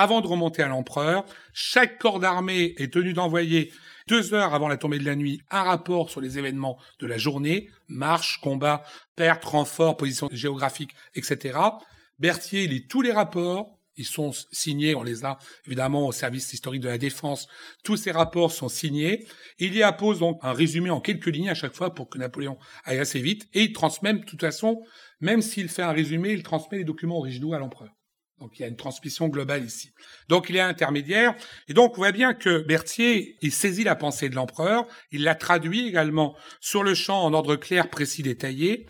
avant de remonter à l'empereur. Chaque corps d'armée est tenu d'envoyer deux heures avant la tombée de la nuit, un rapport sur les événements de la journée, marche, combat, perte, renfort, position géographique, etc. Berthier lit tous les rapports, ils sont signés, on les a évidemment au service historique de la défense. Tous ces rapports sont signés. Il y appose donc un résumé en quelques lignes à chaque fois pour que Napoléon aille assez vite. Et il transmet, de toute façon, même s'il fait un résumé, il transmet les documents originaux à l'empereur. Donc il y a une transmission globale ici. Donc il est intermédiaire. Et donc on voit bien que Berthier, il saisit la pensée de l'empereur, il la traduit également sur le champ en ordre clair, précis, détaillé.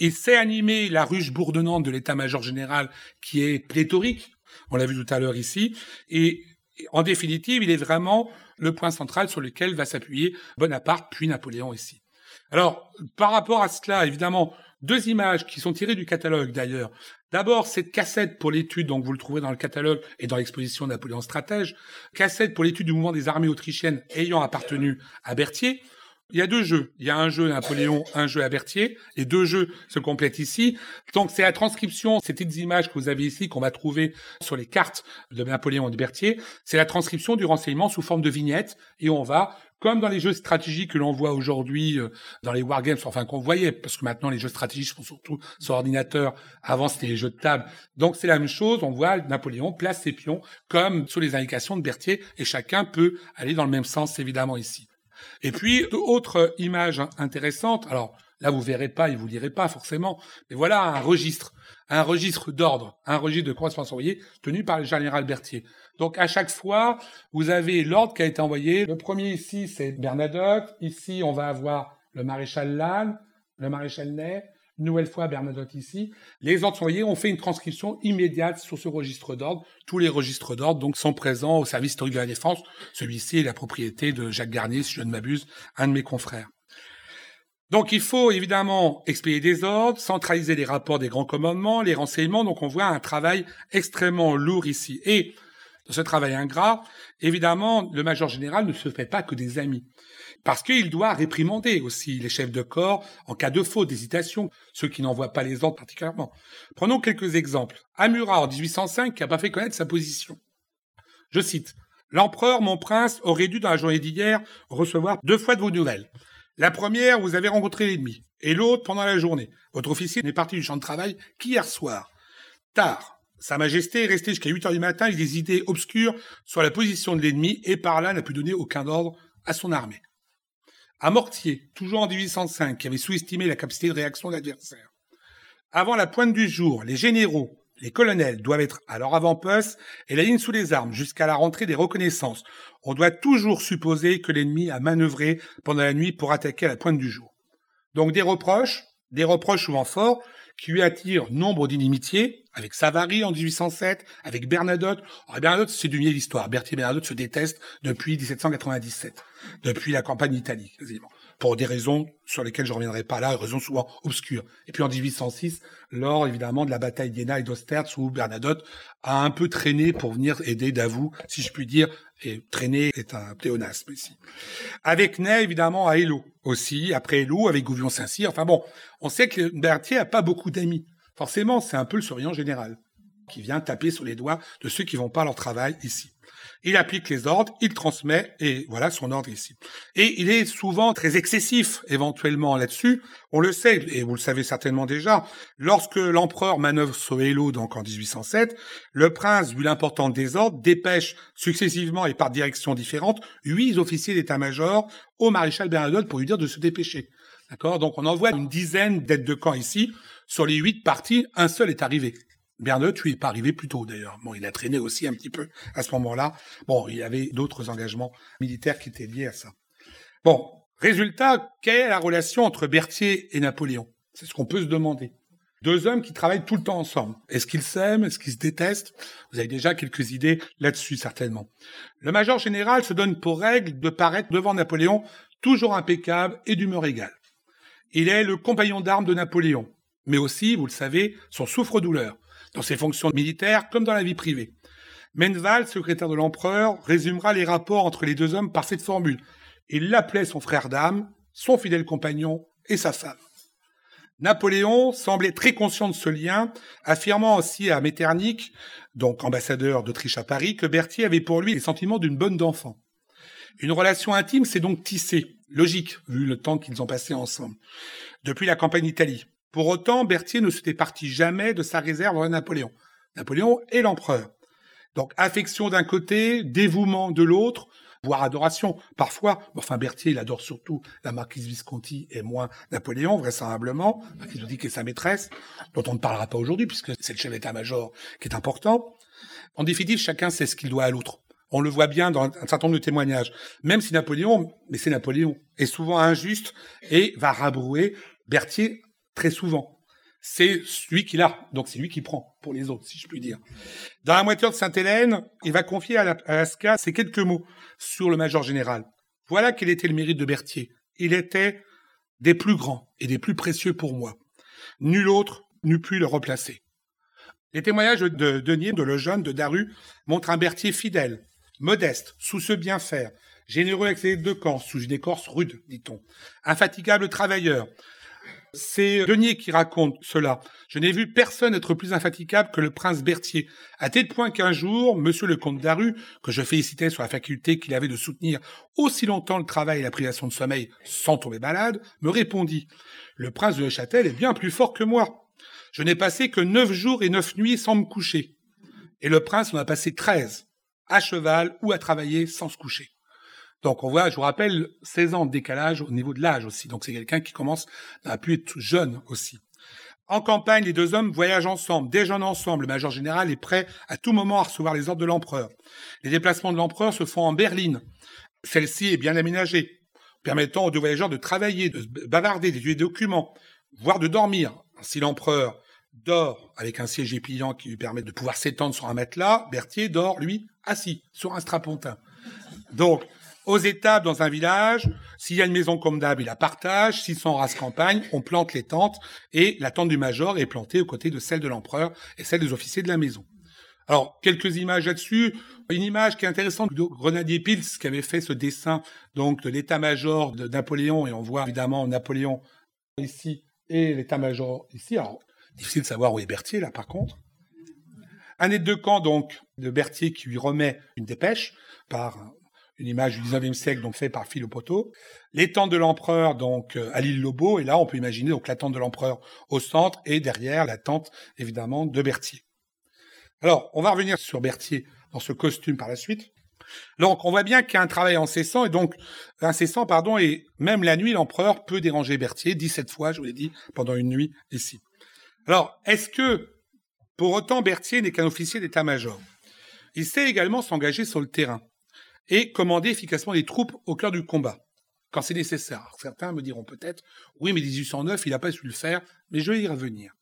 Il sait animer la ruche bourdonnante de l'état-major général qui est pléthorique. On l'a vu tout à l'heure ici. Et en définitive, il est vraiment le point central sur lequel va s'appuyer Bonaparte puis Napoléon ici. Alors, par rapport à cela, évidemment, deux images qui sont tirées du catalogue d'ailleurs. D'abord, cette cassette pour l'étude, donc vous le trouvez dans le catalogue et dans l'exposition Napoléon Stratège, cassette pour l'étude du mouvement des armées autrichiennes ayant appartenu à Berthier. Il y a deux jeux. Il y a un jeu Napoléon, un jeu à Berthier. Les deux jeux se complètent ici. Donc c'est la transcription, ces petites images que vous avez ici, qu'on va trouver sur les cartes de Napoléon et de Berthier. C'est la transcription du renseignement sous forme de vignettes et on va comme dans les jeux stratégiques que l'on voit aujourd'hui euh, dans les wargames, enfin qu'on voyait, parce que maintenant les jeux stratégiques sont surtout sur ordinateur, avant c'était les jeux de table. Donc c'est la même chose, on voit Napoléon place ses pions comme sous les indications de Berthier, et chacun peut aller dans le même sens évidemment ici. Et puis, autre image intéressante, alors là vous verrez pas et vous lirez pas forcément, mais voilà un registre, un registre d'ordre, un registre de correspondance envoyée tenu par le général Berthier. Donc à chaque fois, vous avez l'ordre qui a été envoyé. Le premier ici, c'est Bernadotte. Ici, on va avoir le maréchal Lannes, le maréchal Ney. Nouvelle fois, Bernadotte ici. Les ordres sont envoyés. On fait une transcription immédiate sur ce registre d'ordre. Tous les registres d'ordre donc sont présents au service historique de la défense. Celui-ci est la propriété de Jacques Garnier, si je ne m'abuse, un de mes confrères. Donc il faut évidemment expédier des ordres, centraliser les rapports des grands commandements, les renseignements. Donc on voit un travail extrêmement lourd ici. Et dans ce travail ingrat, évidemment, le major général ne se fait pas que des amis. Parce qu'il doit réprimander aussi les chefs de corps en cas de faute, d'hésitation, ceux qui n'envoient pas les ordres particulièrement. Prenons quelques exemples. Amurat, en 1805, qui n'a pas fait connaître sa position. Je cite. L'empereur, mon prince, aurait dû, dans la journée d'hier, recevoir deux fois de vos nouvelles. La première, vous avez rencontré l'ennemi, et l'autre pendant la journée. Votre officier n'est parti du champ de travail qu'hier soir. Tard, sa Majesté est restée jusqu'à 8 heures du matin avec des idées obscures sur la position de l'ennemi et par là n'a pu donner aucun ordre à son armée. À Mortier, toujours en 1805, qui avait sous-estimé la capacité de réaction de l'adversaire. Avant la pointe du jour, les généraux, les colonels doivent être à leur avant-poste et la ligne sous les armes jusqu'à la rentrée des reconnaissances. On doit toujours supposer que l'ennemi a manœuvré pendant la nuit pour attaquer à la pointe du jour. Donc des reproches, des reproches souvent forts, qui lui attire nombre d'inimitiés, avec Savary en 1807, avec Bernadotte. Alors, Bernadotte, c'est du mieux l'histoire. Berthier Bernadotte se déteste depuis 1797, depuis la campagne d'Italie, quasiment, pour des raisons sur lesquelles je ne reviendrai pas là, raisons souvent obscures. Et puis en 1806, lors évidemment de la bataille d'Iéna et d'Ostertz, où Bernadotte a un peu traîné pour venir aider Davout, si je puis dire, et traîner est un pléonasme ici. Avec Ney, évidemment, à Hello aussi, après Hello, avec Gouvion Saint-Cyr. Enfin bon, on sait que Berthier a pas beaucoup d'amis. Forcément, c'est un peu le surveillant général qui vient taper sur les doigts de ceux qui vont pas à leur travail ici. Il applique les ordres, il transmet, et voilà son ordre ici. Et il est souvent très excessif, éventuellement, là-dessus. On le sait, et vous le savez certainement déjà, lorsque l'empereur manœuvre Sohelo, donc en 1807, le prince, vu l'importance des ordres, dépêche successivement et par directions différentes huit officiers d'état-major au maréchal Bernadotte pour lui dire de se dépêcher. D'accord? Donc on envoie une dizaine d'aides de camp ici. Sur les huit parties, un seul est arrivé. Bernadotte, lui, n'est pas arrivé plus tôt d'ailleurs. Bon, il a traîné aussi un petit peu à ce moment-là. Bon, il y avait d'autres engagements militaires qui étaient liés à ça. Bon, résultat, quelle est la relation entre Berthier et Napoléon? C'est ce qu'on peut se demander. Deux hommes qui travaillent tout le temps ensemble. Est-ce qu'ils s'aiment? Est-ce qu'ils se détestent? Vous avez déjà quelques idées là-dessus, certainement. Le major général se donne pour règle de paraître devant Napoléon toujours impeccable et d'humeur égale. Il est le compagnon d'armes de Napoléon, mais aussi, vous le savez, son souffre-douleur dans ses fonctions militaires comme dans la vie privée. Menval, secrétaire de l'empereur, résumera les rapports entre les deux hommes par cette formule. Il l'appelait son frère d'âme, son fidèle compagnon et sa femme. Napoléon semblait très conscient de ce lien, affirmant aussi à Metternich, donc ambassadeur d'Autriche à Paris, que Berthier avait pour lui les sentiments d'une bonne d'enfant. Une relation intime s'est donc tissée, logique, vu le temps qu'ils ont passé ensemble, depuis la campagne d'Italie. Pour autant, Berthier ne se départit jamais de sa réserve envers Napoléon. Napoléon est l'empereur. Donc affection d'un côté, dévouement de l'autre, voire adoration parfois. Enfin, Berthier, il adore surtout la marquise Visconti et moins Napoléon, vraisemblablement, qui nous dit qu'elle est sa maîtresse, dont on ne parlera pas aujourd'hui puisque c'est le chef d'état-major qui est important. En définitive, chacun sait ce qu'il doit à l'autre. On le voit bien dans un certain nombre de témoignages. Même si Napoléon, mais c'est Napoléon, est souvent injuste et va rabrouer, Berthier très souvent. C'est celui qui l'a, donc c'est lui qui prend pour les autres, si je puis dire. Dans la moitié de Sainte-Hélène, il va confier à, Lasca ces quelques mots sur le major général. Voilà quel était le mérite de Berthier. Il était des plus grands et des plus précieux pour moi. Nul autre n'eût pu le remplacer. Les témoignages de Denier, de Lejeune, de Daru montrent un Berthier fidèle, modeste, sous ce bien faire, généreux avec ses deux camps, sous une écorce rude, dit-on, infatigable travailleur, C'est Denier qui raconte cela. Je n'ai vu personne être plus infatigable que le prince Berthier, à tel point qu'un jour, monsieur le comte Daru, que je félicitais sur la faculté qu'il avait de soutenir aussi longtemps le travail et la privation de sommeil sans tomber malade, me répondit Le prince de Châtel est bien plus fort que moi. Je n'ai passé que neuf jours et neuf nuits sans me coucher. Et le prince en a passé treize, à cheval ou à travailler sans se coucher. Donc on voit, je vous rappelle, 16 ans de décalage au niveau de l'âge aussi. Donc c'est quelqu'un qui commence à plus être jeune aussi. En campagne, les deux hommes voyagent ensemble, déjeunent ensemble. Le major général est prêt à tout moment à recevoir les ordres de l'empereur. Les déplacements de l'empereur se font en berline. Celle-ci est bien aménagée, permettant aux deux voyageurs de travailler, de bavarder, d'étudier des documents, voire de dormir. Si l'empereur dort avec un siège pliant qui lui permet de pouvoir s'étendre sur un matelas, Berthier dort, lui, assis, sur un strapontin. Donc, aux étapes dans un village, s'il y a une maison comme d'hab, il la partage. S'ils sont en race campagne, on plante les tentes et la tente du major est plantée aux côtés de celle de l'empereur et celle des officiers de la maison. Alors, quelques images là-dessus. Une image qui est intéressante de Grenadier Pils qui avait fait ce dessin donc de l'état-major de Napoléon et on voit évidemment Napoléon ici et l'état-major ici. Alors, difficile de savoir où est Berthier là par contre. Un aide de camp donc de Berthier qui lui remet une dépêche par une image du 19e siècle, donc fait par Philopoto. Les tentes de l'empereur, donc, euh, à l'île Lobo, et là, on peut imaginer, donc, la tente de l'empereur au centre, et derrière, la tente, évidemment, de Berthier. Alors, on va revenir sur Berthier dans ce costume par la suite. Donc, on voit bien qu'il y a un travail incessant, et donc, incessant, pardon, et même la nuit, l'empereur peut déranger Berthier, 17 fois, je vous l'ai dit, pendant une nuit, ici. Alors, est-ce que, pour autant, Berthier n'est qu'un officier d'état-major? Il sait également s'engager sur le terrain et commander efficacement les troupes au cœur du combat, quand c'est nécessaire. certains me diront peut-être, oui, mais 1809, il n'a pas su le faire, mais je vais y revenir.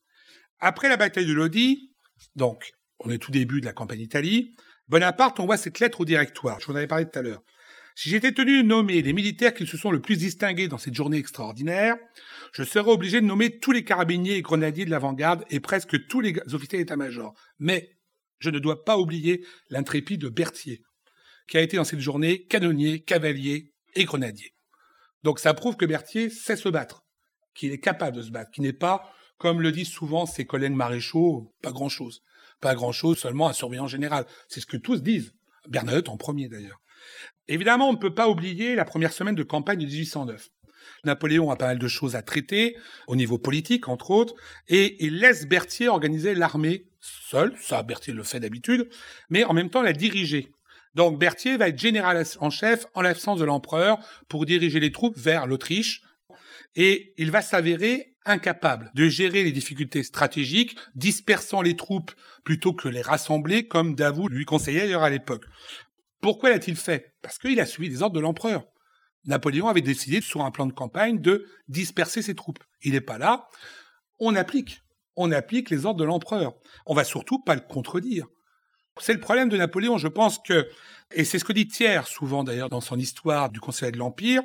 Après la bataille de Lodi, donc, on est tout début de la campagne d'Italie, Bonaparte envoie cette lettre au directoire, je vous en avais parlé tout à l'heure. Si j'étais tenu de nommer les militaires qui se sont le plus distingués dans cette journée extraordinaire, je serais obligé de nommer tous les carabiniers et grenadiers de l'avant-garde et presque tous les officiers d'état-major. Mais je ne dois pas oublier l'intrépide Berthier, qui a été dans cette journée canonnier, cavalier et grenadier. Donc ça prouve que Berthier sait se battre, qu'il est capable de se battre, qu'il n'est pas, comme le disent souvent ses collègues maréchaux, pas grand-chose. Pas grand-chose, seulement un surveillant général. C'est ce que tous disent. Bernadotte en premier d'ailleurs. Évidemment, on ne peut pas oublier la première semaine de campagne de 1809. Napoléon a pas mal de choses à traiter, au niveau politique, entre autres, et il laisse Berthier organiser l'armée seul, ça Berthier le fait d'habitude, mais en même temps la diriger. Donc Berthier va être général en chef en l'absence de l'empereur pour diriger les troupes vers l'Autriche et il va s'avérer incapable de gérer les difficultés stratégiques, dispersant les troupes plutôt que les rassembler comme Davout lui conseillait d'ailleurs à l'époque. Pourquoi l'a-t-il fait? Parce qu'il a suivi les ordres de l'empereur. Napoléon avait décidé sur un plan de campagne de disperser ses troupes. Il n'est pas là. On applique. On applique les ordres de l'empereur. On va surtout pas le contredire. C'est le problème de Napoléon. Je pense que, et c'est ce que dit Thiers souvent d'ailleurs dans son histoire du Conseil de l'Empire,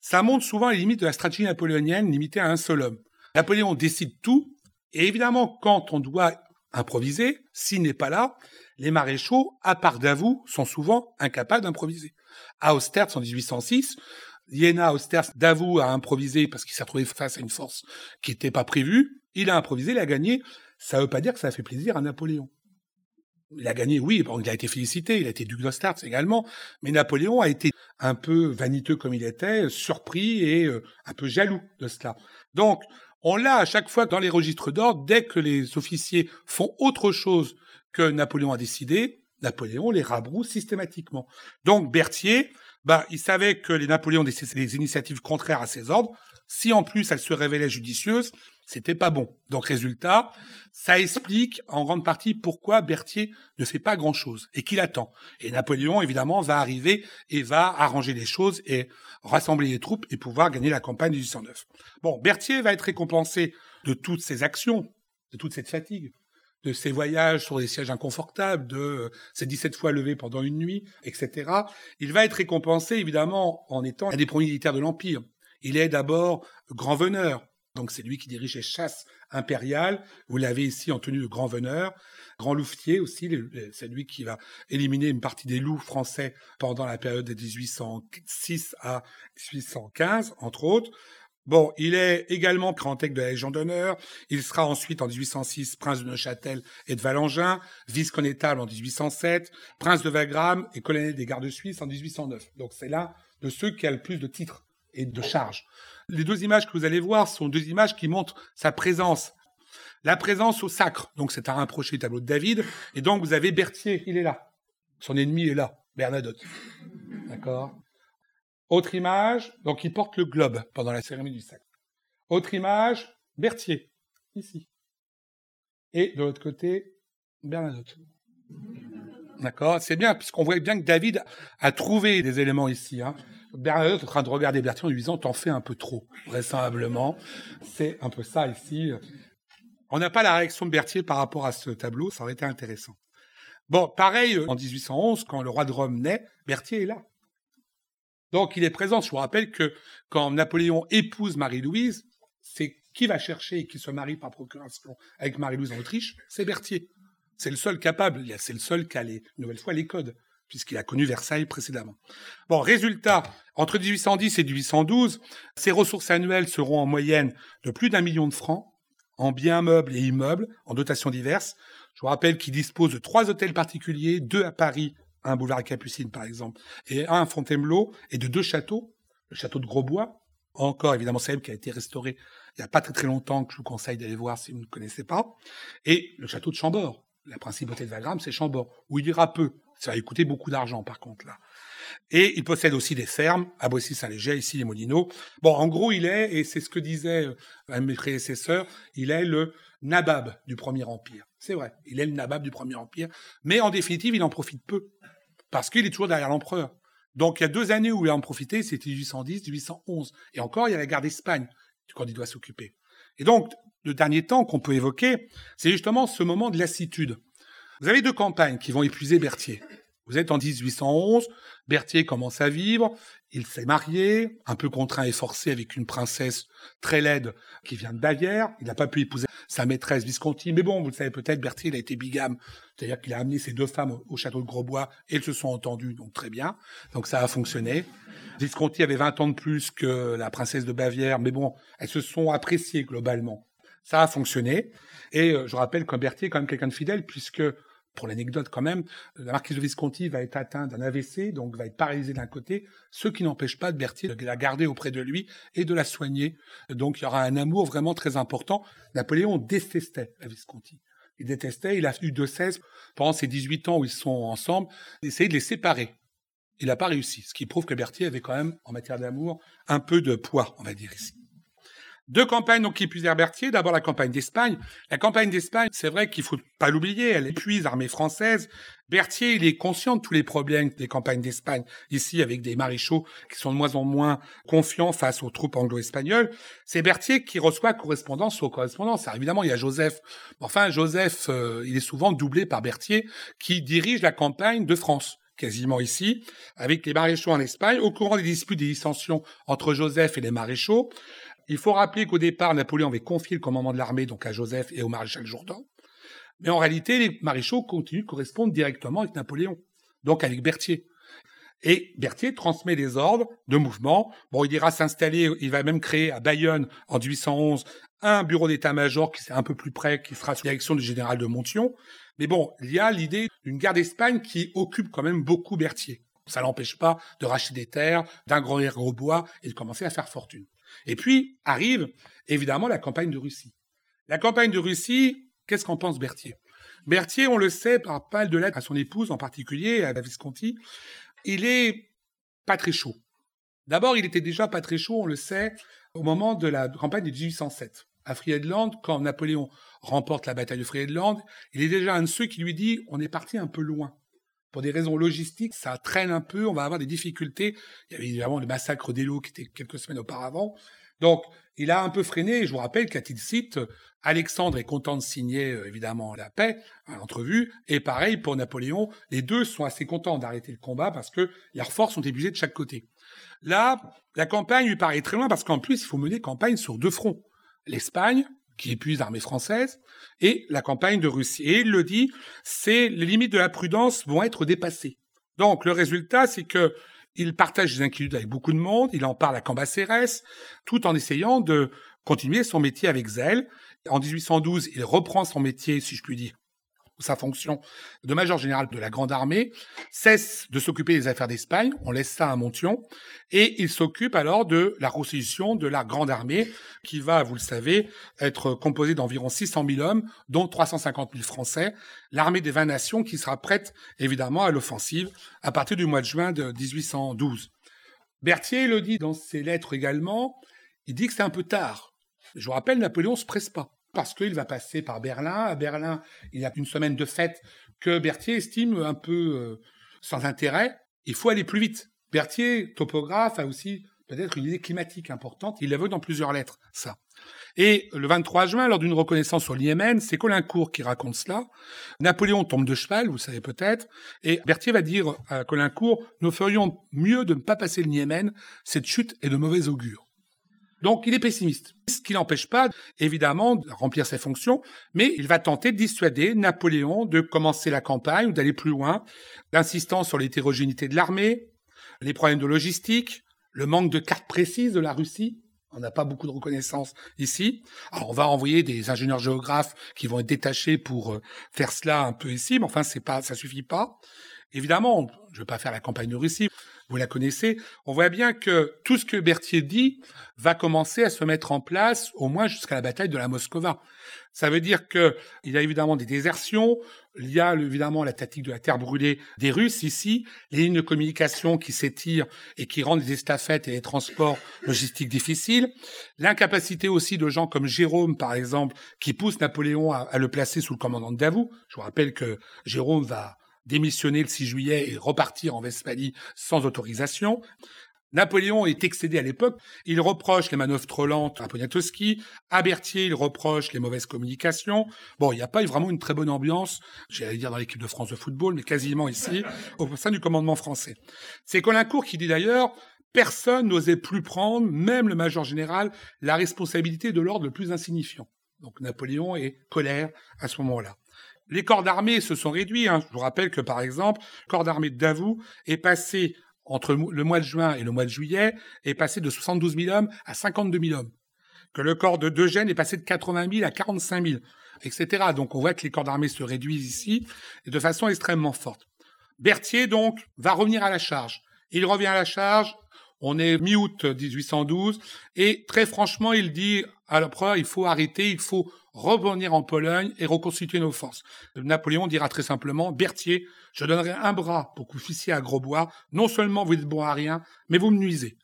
ça montre souvent les limites de la stratégie napoléonienne limitée à un seul homme. Napoléon décide tout, et évidemment, quand on doit improviser, s'il n'est pas là, les maréchaux, à part Davout, sont souvent incapables d'improviser. À Austerlitz en 1806, Iéna, Austerlitz, Davout a improvisé parce qu'il s'est retrouvé face à une force qui n'était pas prévue. Il a improvisé, il a gagné. Ça ne veut pas dire que ça a fait plaisir à Napoléon il a gagné, oui, il a été félicité, il a été duc d'Ostartz également, mais Napoléon a été un peu vaniteux comme il était, surpris et euh, un peu jaloux de cela. Donc, on l'a à chaque fois dans les registres d'ordre, dès que les officiers font autre chose que Napoléon a décidé, Napoléon les rabroue systématiquement. Donc Berthier, bah, il savait que les Napoléons décidaient des initiatives contraires à ses ordres. Si en plus elles se révélaient judicieuses, c'était pas bon. Donc résultat, ça explique en grande partie pourquoi Berthier ne fait pas grand-chose et qu'il attend. Et Napoléon, évidemment, va arriver et va arranger les choses et rassembler les troupes et pouvoir gagner la campagne de 1809. Bon, Berthier va être récompensé de toutes ses actions, de toute cette fatigue, de ses voyages sur des sièges inconfortables, de ses 17 fois levés pendant une nuit, etc. Il va être récompensé, évidemment, en étant un des premiers militaires de l'Empire. Il est d'abord grand veneur, donc c'est lui qui dirige les chasses impériales. Vous l'avez ici en tenue de grand veneur. Grand louvetier aussi, c'est lui qui va éliminer une partie des loups français pendant la période de 1806 à 1815, entre autres. Bon, il est également grand de la Légion d'honneur. Il sera ensuite en 1806 prince de Neuchâtel et de Valangin, vice-connétable en 1807, prince de Wagram et colonel des gardes suisses en 1809. Donc c'est l'un de ceux qui a le plus de titres et de charges. Les deux images que vous allez voir sont deux images qui montrent sa présence. La présence au sacre, donc c'est à rapprocher tableau de David, et donc vous avez Berthier, il est là. Son ennemi est là, Bernadotte. D'accord? Autre image, donc il porte le globe pendant la cérémonie du sacre. Autre image, Berthier, ici. Et de l'autre côté, Bernadotte. D'accord? C'est bien, puisqu'on voit bien que David a trouvé des éléments ici. Hein. Bernadotte est en train de regarder Berthier en lui disant T'en fais un peu trop, vraisemblablement. C'est un peu ça ici. On n'a pas la réaction de Berthier par rapport à ce tableau, ça aurait été intéressant. Bon, pareil, en 1811, quand le roi de Rome naît, Berthier est là. Donc il est présent. Je vous rappelle que quand Napoléon épouse Marie-Louise, c'est qui va chercher et qui se marie par procuration avec Marie-Louise en Autriche C'est Berthier. C'est le seul capable, c'est le seul qui a une nouvelle fois les codes, puisqu'il a connu Versailles précédemment. Bon, résultat, entre 1810 et 1812, ses ressources annuelles seront en moyenne de plus d'un million de francs en biens meubles et immeubles, en dotations diverses. Je vous rappelle qu'il dispose de trois hôtels particuliers, deux à Paris un boulevard Capucine par exemple, et un à Fontainebleau, et de deux châteaux, le château de Grosbois, encore évidemment célèbre, qui a été restauré il n'y a pas très très longtemps, que je vous conseille d'aller voir si vous ne connaissez pas, et le château de Chambord. La principauté de Wagram, c'est Chambord, où il ira peu. Ça va lui coûter beaucoup d'argent par contre là. Et il possède aussi des fermes, à Boissy-Saint-Léger, ici les Molineaux. Bon, en gros, il est, et c'est ce que disait euh, un de mes prédécesseurs, il est le nabab du Premier Empire. C'est vrai, il est le nabab du Premier Empire, mais en définitive, il en profite peu parce qu'il est toujours derrière l'empereur. Donc il y a deux années où il a en profité, c'était 1810, 1811. Et encore, il y a la guerre d'Espagne quand il doit s'occuper. Et donc, le dernier temps qu'on peut évoquer, c'est justement ce moment de lassitude. Vous avez deux campagnes qui vont épuiser Berthier. Vous êtes en 1811, Berthier commence à vivre, il s'est marié, un peu contraint et forcé avec une princesse très laide qui vient de Bavière, il n'a pas pu épouser sa maîtresse Visconti, mais bon, vous le savez peut-être, Berthier il a été bigame, c'est-à-dire qu'il a amené ses deux femmes au, château de Grosbois et elles se sont entendues, donc très bien, donc ça a fonctionné. Visconti avait 20 ans de plus que la princesse de Bavière, mais bon, elles se sont appréciées globalement. Ça a fonctionné, et euh, je rappelle qu'un Berthier est quand même quelqu'un de fidèle, puisque pour l'anecdote quand même, la marquise de Visconti va être atteinte d'un AVC, donc va être paralysée d'un côté, ce qui n'empêche pas de Berthier de la garder auprès de lui et de la soigner. Donc il y aura un amour vraiment très important. Napoléon détestait la Visconti. Il détestait, il a eu de cesse, pendant ces 18 ans où ils sont ensemble, d'essayer de les séparer. Il n'a pas réussi, ce qui prouve que Berthier avait quand même, en matière d'amour, un peu de poids, on va dire ici. Deux campagnes donc qui épuisent Berthier. D'abord la campagne d'Espagne. La campagne d'Espagne, c'est vrai qu'il faut pas l'oublier, elle épuise l'armée française. Berthier, il est conscient de tous les problèmes des campagnes d'Espagne, ici avec des maréchaux qui sont de moins en moins confiants face aux troupes anglo-espagnoles. C'est Berthier qui reçoit correspondance aux correspondances. Alors, évidemment, il y a Joseph. Enfin, Joseph, euh, il est souvent doublé par Berthier, qui dirige la campagne de France quasiment ici, avec les maréchaux en Espagne, au courant des disputes des dissensions entre Joseph et les maréchaux. Il faut rappeler qu'au départ, Napoléon avait confié le commandement de l'armée donc à Joseph et au maréchal Jourdan. Mais en réalité, les maréchaux continuent de correspondre directement avec Napoléon, donc avec Berthier. Et Berthier transmet des ordres de mouvement. Bon, il ira s'installer, il va même créer à Bayonne en 1811 un bureau d'état-major qui est un peu plus près, qui sera sous direction du général de Montion. Mais bon, il y a l'idée d'une guerre d'Espagne qui occupe quand même beaucoup Berthier. Ça l'empêche pas de racheter des terres, d'agrandir gros bois et de commencer à faire fortune. Et puis arrive évidemment la campagne de Russie. La campagne de Russie, qu'est-ce qu'en pense Berthier? Berthier, on le sait par pas de lettres à son épouse en particulier, à Visconti, il est pas très chaud. D'abord, il était déjà pas très chaud, on le sait, au moment de la campagne de 1807. À Friedland, quand Napoléon remporte la bataille de Friedland, il est déjà un de ceux qui lui dit on est parti un peu loin pour des raisons logistiques, ça traîne un peu, on va avoir des difficultés. Il y avait évidemment le massacre d'Elo qui était quelques semaines auparavant. Donc, il a un peu freiné, je vous rappelle qu'à cite, Alexandre est content de signer, euh, évidemment, la paix, à l'entrevue, et pareil pour Napoléon, les deux sont assez contents d'arrêter le combat parce que leurs forces sont épuisées de chaque côté. Là, la campagne lui paraît très loin parce qu'en plus, il faut mener campagne sur deux fronts. L'Espagne, qui épuise l'armée française, et la campagne de Russie. Et il le dit, c'est les limites de la prudence vont être dépassées. Donc le résultat, c'est que Il partage ses inquiétudes avec beaucoup de monde, il en parle à Cambacérès, tout en essayant de continuer son métier avec zèle. En 1812, il reprend son métier, si je puis dire, sa fonction de major général de la Grande Armée, cesse de s'occuper des affaires d'Espagne, on laisse ça à Montion, et il s'occupe alors de la reconstitution de la Grande Armée, qui va, vous le savez, être composée d'environ 600 000 hommes, dont 350 000 Français, l'armée des 20 nations qui sera prête évidemment à l'offensive à partir du mois de juin de 1812. Berthier le dit dans ses lettres également, il dit que c'est un peu tard. Je vous rappelle, Napoléon se presse pas parce qu'il va passer par Berlin. À Berlin, il y a une semaine de fête que Berthier estime un peu euh, sans intérêt. Il faut aller plus vite. Berthier, topographe, a aussi peut-être une idée climatique importante. Il veut dans plusieurs lettres, ça. Et le 23 juin, lors d'une reconnaissance sur l'Yémen, c'est Colincourt qui raconte cela. Napoléon tombe de cheval, vous savez peut-être, et Berthier va dire à Colincourt, nous ferions mieux de ne pas passer le Yémen, cette chute est de mauvais augure. Donc il est pessimiste. Ce qui n'empêche pas, évidemment, de remplir ses fonctions, mais il va tenter de dissuader Napoléon de commencer la campagne ou d'aller plus loin, d'insistant sur l'hétérogénéité de l'armée, les problèmes de logistique, le manque de cartes précises de la Russie. On n'a pas beaucoup de reconnaissance ici. Alors on va envoyer des ingénieurs géographes qui vont être détachés pour euh, faire cela un peu ici, mais enfin c'est pas, ça suffit pas. Évidemment, je ne vais pas faire la campagne de Russie vous la connaissez, on voit bien que tout ce que Berthier dit va commencer à se mettre en place, au moins jusqu'à la bataille de la Moscova. Ça veut dire qu'il y a évidemment des désertions, il y a évidemment la tactique de la terre brûlée des Russes ici, les lignes de communication qui s'étirent et qui rendent les estafettes et les transports logistiques difficiles, l'incapacité aussi de gens comme Jérôme, par exemple, qui pousse Napoléon à, à le placer sous le commandant de Davout. Je vous rappelle que Jérôme va démissionner le 6 juillet et repartir en Westphalie sans autorisation. Napoléon est excédé à l'époque. Il reproche les manœuvres trop lentes à Poniatowski. À Berthier, il reproche les mauvaises communications. Bon, il n'y a pas eu vraiment une très bonne ambiance, j'allais dire dans l'équipe de France de football, mais quasiment ici, au sein du commandement français. C'est Colincourt qui dit d'ailleurs, personne n'osait plus prendre, même le major général, la responsabilité de l'ordre le plus insignifiant. Donc Napoléon est colère à ce moment-là. Les corps d'armée se sont réduits. Hein. Je vous rappelle que, par exemple, le corps d'armée de Davout est passé, entre le mois de juin et le mois de juillet, est passé de 72 000 hommes à 52 000 hommes. Que le corps de Deugène est passé de 80 000 à 45 000, etc. Donc on voit que les corps d'armée se réduisent ici de façon extrêmement forte. Berthier, donc, va revenir à la charge. Il revient à la charge on est mi-août 1812 et très franchement, il dit à l'empereur, il faut arrêter, il faut revenir en Pologne et reconstituer nos forces. Napoléon dira très simplement, Berthier, je donnerai un bras pour que vous fussiez à Grosbois. Non seulement vous êtes bon à rien, mais vous me nuisez.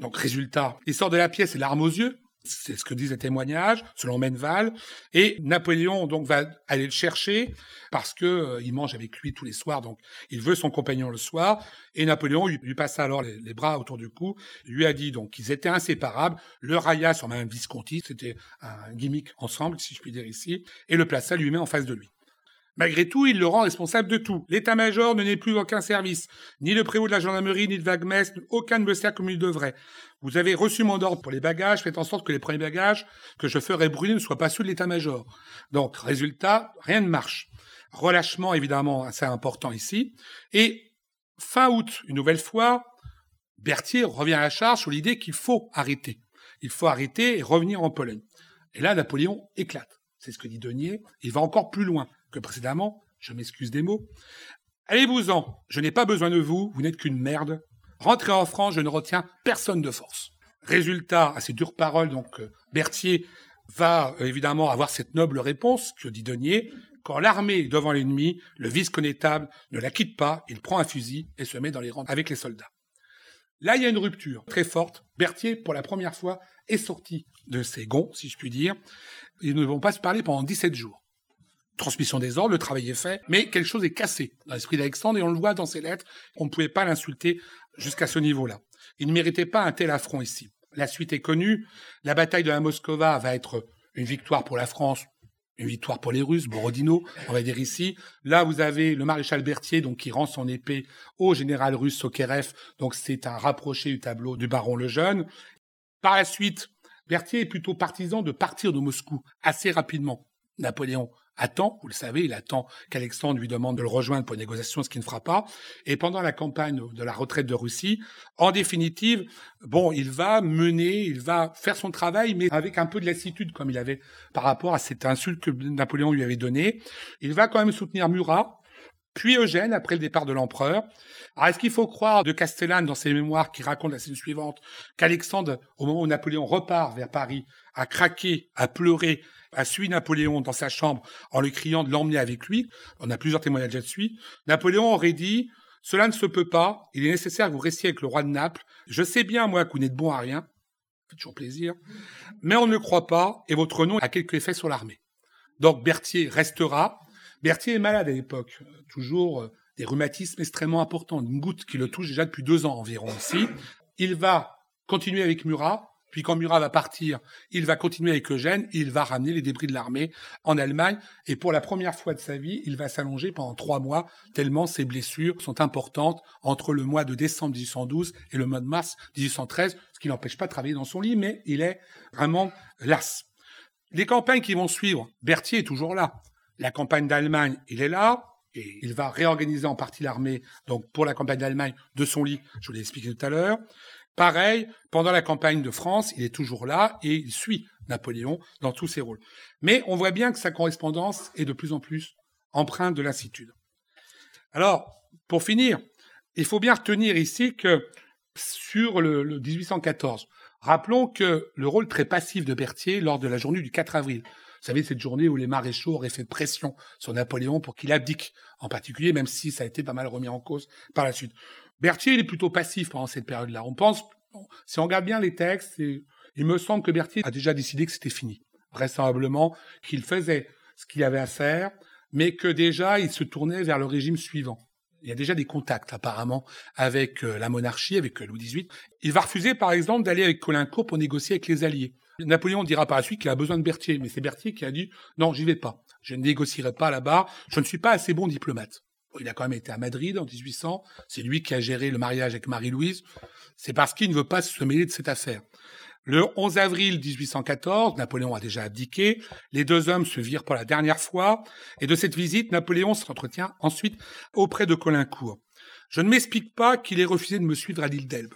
Donc résultat, il sort de la pièce et l'arme aux yeux. C'est ce que disent les témoignages, selon Menval. Et Napoléon donc va aller le chercher parce que euh, il mange avec lui tous les soirs, donc il veut son compagnon le soir. Et Napoléon lui, passa alors les, bras autour du cou, lui a dit donc qu'ils étaient inséparables. Le railla sur même Visconti, c'était un gimmick ensemble, si je puis dire ici, et le plaça lui-même en face de lui. Malgré tout, il le rend responsable de tout. L'état-major ne n'est plus aucun service. Ni le prévôt de la gendarmerie, ni de Wagmès, aucun ne me sert comme il devrait. Vous avez reçu mon ordre pour les bagages, faites en sorte que les premiers bagages que je ferai brûler ne soient pas ceux de l'état-major. Donc, résultat, rien ne marche. Relâchement, évidemment, assez important ici. Et fin août, une nouvelle fois, Berthier revient à la charge sur l'idée qu'il faut arrêter. Il faut arrêter et revenir en Pologne. Et là, Napoléon éclate. C'est ce que dit Denier. Il va encore plus loin que précédemment. Je m'excuse des mots. Allez-vous-en. Je n'ai pas besoin de vous. Vous n'êtes qu'une merde. Rentrez en France. Je ne retiens personne de force. Résultat, à ces dures paroles, donc, euh, Berthier va euh, évidemment avoir cette noble réponse que dit Denier. Quand l'armée est devant l'ennemi, le vice-connétable ne la quitte pas, il prend un fusil et se met dans les rangs avec les soldats. Là, il y a une rupture très forte. Berthier, pour la première fois, est sorti de ses gonds, si je puis dire. Ils ne vont pas se parler pendant 17 jours. Transmission des ordres, le travail est fait, mais quelque chose est cassé dans l'esprit d'Alexandre et on le voit dans ses lettres. On ne pouvait pas l'insulter jusqu'à ce niveau-là. Il ne méritait pas un tel affront ici. La suite est connue. La bataille de la Moscova va être une victoire pour la France, une victoire pour les Russes, Borodino, on va dire ici. Là, vous avez le maréchal Berthier, donc qui rend son épée au général russe Sokerev, donc c'est un rapproché du tableau du baron le Jeune. Par la suite, Berthier est plutôt partisan de partir de Moscou assez rapidement. Napoléon attend, vous le savez, il attend qu'Alexandre lui demande de le rejoindre pour une négociation, ce qui ne fera pas. Et pendant la campagne de la retraite de Russie, en définitive, bon, il va mener, il va faire son travail, mais avec un peu de lassitude, comme il avait par rapport à cette insulte que Napoléon lui avait donnée. Il va quand même soutenir Murat, puis Eugène après le départ de l'empereur. Alors est-ce qu'il faut croire de Castellane dans ses mémoires qui raconte la scène suivante qu'Alexandre, au moment où Napoléon repart vers Paris, a craqué, a pleuré, a suivi Napoléon dans sa chambre en lui criant de l'emmener avec lui. On a plusieurs témoignages là-dessus. Napoléon aurait dit Cela ne se peut pas, il est nécessaire que vous restiez avec le roi de Naples. Je sais bien, moi, que vous n'êtes bon à rien. Fait toujours plaisir. Mais on ne croit pas, et votre nom a quelque effet sur l'armée. Donc Berthier restera. Berthier est malade à l'époque, toujours euh, des rhumatismes extrêmement importants, une goutte qui le touche déjà depuis deux ans environ ici. Il va continuer avec Murat, puis quand Murat va partir, il va continuer avec Eugène, il va ramener les débris de l'armée en Allemagne, et pour la première fois de sa vie, il va s'allonger pendant trois mois, tellement ses blessures sont importantes entre le mois de décembre 1812 et le mois de mars 1813, ce qui n'empêche pas de travailler dans son lit, mais il est vraiment las. Les campagnes qui vont suivre, Berthier est toujours là. La campagne d'Allemagne, il est là, et il va réorganiser en partie l'armée, donc pour la campagne d'Allemagne, de son lit, je vous l'ai expliqué tout à l'heure. Pareil, pendant la campagne de France, il est toujours là et il suit Napoléon dans tous ses rôles. Mais on voit bien que sa correspondance est de plus en plus empreinte de lassitude. Alors, pour finir, il faut bien retenir ici que sur le, 1814, rappelons que le rôle très passif de Berthier lors de la journée du 4 avril, vous savez, cette journée où les maréchaux auraient fait pression sur Napoléon pour qu'il abdique, en particulier, même si ça a été pas mal remis en cause par la suite. Berthier, est plutôt passif pendant cette période-là. On pense, si on regarde bien les textes, il me semble que Berthier a déjà décidé que c'était fini. Vraisemblablement qu'il faisait ce qu'il avait à faire, mais que déjà il se tournait vers le régime suivant. Il y a déjà des contacts apparemment avec euh, la monarchie, avec euh, Louis XVIII. Il va refuser par exemple d'aller avec Colincourt pour négocier avec les Alliés. Napoléon dira par la suite qu'il a besoin de Berthier, mais c'est Berthier qui a dit non, j'y vais pas. Je ne négocierai pas là-bas. Je ne suis pas assez bon diplomate. Il a quand même été à Madrid en 1800. C'est lui qui a géré le mariage avec Marie-Louise. C'est parce qu'il ne veut pas se mêler de cette affaire. Le 11 avril 1814, Napoléon a déjà abdiqué. Les deux hommes se virent pour la dernière fois. Et de cette visite, Napoléon s'entretient ensuite auprès de Colincourt. Je ne m'explique pas qu'il ait refusé de me suivre à l'île d'Elbe.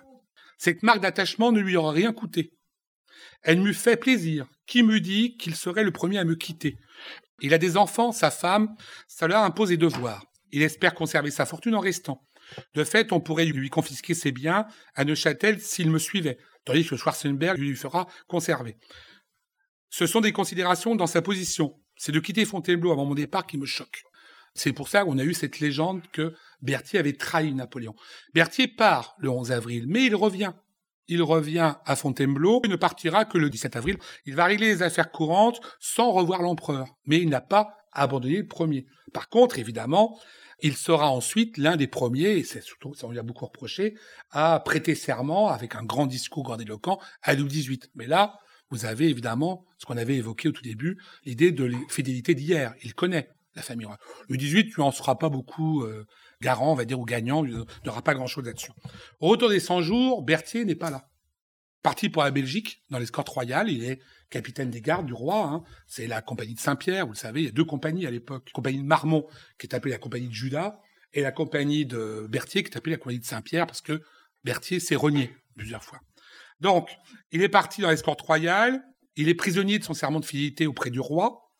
Cette marque d'attachement ne lui aura rien coûté. Elle m'eût fait plaisir. Qui m'eût dit qu'il serait le premier à me quitter? Il a des enfants, sa femme, cela impose des devoirs. Il espère conserver sa fortune en restant. De fait, on pourrait lui confisquer ses biens à Neuchâtel s'il me suivait, tandis que Schwarzenberg lui fera conserver. Ce sont des considérations dans sa position. C'est de quitter Fontainebleau avant mon départ qui me choque. C'est pour ça qu'on a eu cette légende que Berthier avait trahi Napoléon. Berthier part le 11 avril, mais il revient. Il revient à Fontainebleau, il ne partira que le 17 avril. Il va régler les affaires courantes sans revoir l'empereur. Mais il n'a pas abandonné le premier. Par contre, évidemment, il sera ensuite l'un des premiers, et c'est surtout, ça on lui a beaucoup reproché, à prêter serment avec un grand discours grandiloquent à Louis XVIII. Mais là, vous avez évidemment ce qu'on avait évoqué au tout début, l'idée de fidélité d'hier. Il connaît la famille royale. Louis XVIII, tu en sera pas beaucoup euh, garant, on va dire, ou gagnant, il n'aura pas grand-chose là-dessus. Au retour des 100 jours, Berthier n'est pas là. Parti pour la Belgique, dans l'escorte royale, il est capitaine des gardes du roi. Hein. C'est la compagnie de Saint-Pierre, vous le savez, il y a deux compagnies à l'époque. La compagnie de Marmont, qui est appelée la compagnie de Judas, et la compagnie de Berthier, qui est appelée la compagnie de Saint-Pierre, parce que Berthier s'est renié plusieurs fois. Donc, il est parti dans l'escorte royale, il est prisonnier de son serment de fidélité auprès du roi,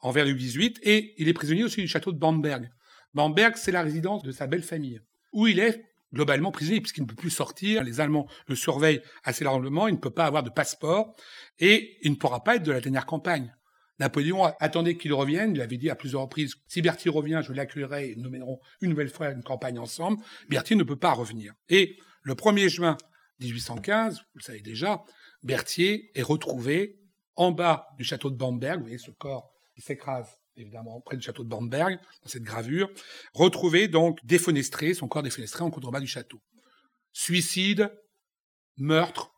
envers Louis XVIII, et il est prisonnier aussi du château de Bamberg. Bamberg, c'est la résidence de sa belle famille, où il est globalement prisonnier, puisqu'il ne peut plus sortir. Les Allemands le surveillent assez largement, il ne peut pas avoir de passeport, et il ne pourra pas être de la dernière campagne. Napoléon attendait qu'il revienne, il avait dit à plusieurs reprises, si Berthier revient, je l'accueillerai et nous mènerons une nouvelle fois une campagne ensemble. Berthier ne peut pas revenir. Et le 1er juin 1815, vous le savez déjà, Berthier est retrouvé en bas du château de Bamberg, vous voyez ce corps qui s'écrase évidemment près du château de Bamberg, dans cette gravure, retrouvé donc défenestré, son corps défenestré en contrebas du château. Suicide, meurtre,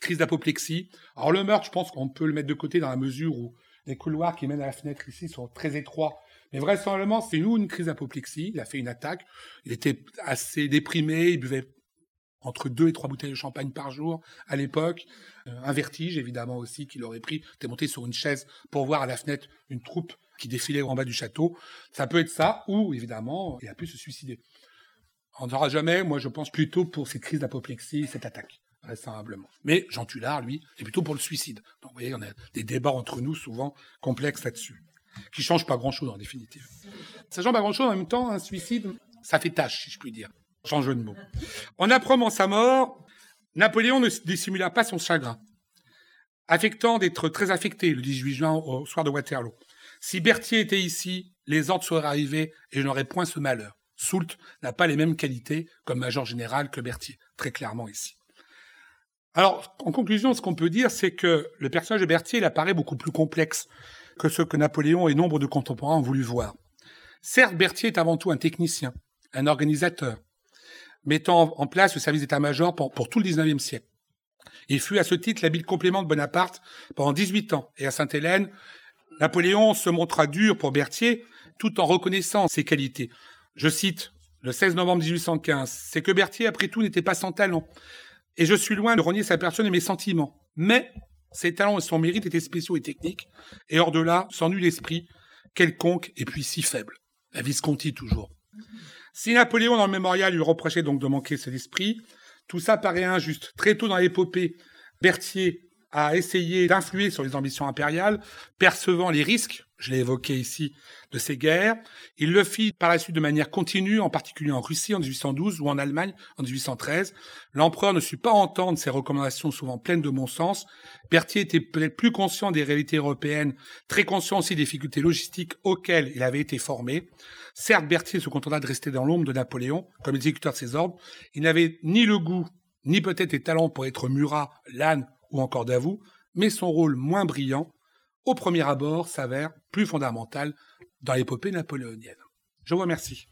crise d'apoplexie. Alors le meurtre, je pense qu'on peut le mettre de côté dans la mesure où les couloirs qui mènent à la fenêtre ici sont très étroits. Mais vraisemblablement, c'est nous une crise d'apoplexie. Il a fait une attaque. Il était assez déprimé. Il buvait entre deux et trois bouteilles de champagne par jour à l'époque. Euh, un vertige, évidemment, aussi, qu'il aurait pris. T'es monté sur une chaise pour voir à la fenêtre une troupe qui défilait en bas du château. Ça peut être ça, ou, évidemment, il a pu se suicider. On n'aura jamais, moi, je pense plutôt pour cette crise d'apoplexie, cette attaque, vraisemblablement. Mais Jean Tullard, lui, c'est plutôt pour le suicide. Donc, vous voyez, on a des débats entre nous, souvent complexes là-dessus, qui changent pas grand-chose, en définitive. Ça change pas grand-chose, en même temps, un suicide, ça fait tâche, si je puis dire. En apprenant sa mort, Napoléon ne dissimula pas son chagrin, affectant d'être très affecté le 18 juin au soir de Waterloo. Si Berthier était ici, les ordres seraient arrivés et je n'aurais point ce malheur. Soult n'a pas les mêmes qualités comme major général que Berthier, très clairement ici. Alors, en conclusion, ce qu'on peut dire, c'est que le personnage de Berthier, il apparaît beaucoup plus complexe que ce que Napoléon et nombre de contemporains ont voulu voir. Certes, Berthier est avant tout un technicien, un organisateur, mettant en place le service d'état-major pour, tout le XIXe siècle. Il fut à ce titre l'habile complément de Bonaparte pendant 18 ans, et à Sainte-Hélène, Napoléon se montra dur pour Berthier tout en reconnaissant ses qualités. Je cite le 16 novembre 1815, c'est que Berthier, après tout, n'était pas sans talent. Et je suis loin de renier sa personne et mes sentiments. Mais ses talents et son mérite étaient spéciaux et techniques, et hors de là, sans nul esprit, quelconque et puis si faible. La Visconti toujours. Si Napoléon, dans le mémorial, lui reprochait donc de manquer cet esprit, tout ça paraît injuste. Très tôt dans l'épopée, Berthier a essayé d'influer sur les ambitions impériales, percevant les risques, je l'ai évoqué ici, de ces guerres. Il le fit par la suite de manière continue, en particulier en Russie en 1812 ou en Allemagne en 1813. L'empereur ne sut pas entendre ces recommandations souvent pleines de bon sens. Berthier était peut-être plus conscient des réalités européennes, très conscient aussi des difficultés logistiques auxquelles il avait été formé. Certes, Berthier se contenta de rester dans l'ombre de Napoléon comme exécuteur de ses ordres. Il n'avait ni le goût, ni peut-être les talents pour être Murat, Lannes ou encore Davout, mais son rôle moins brillant, au premier abord, s'avère plus fondamental dans l'épopée napoléonienne. Je vous remercie.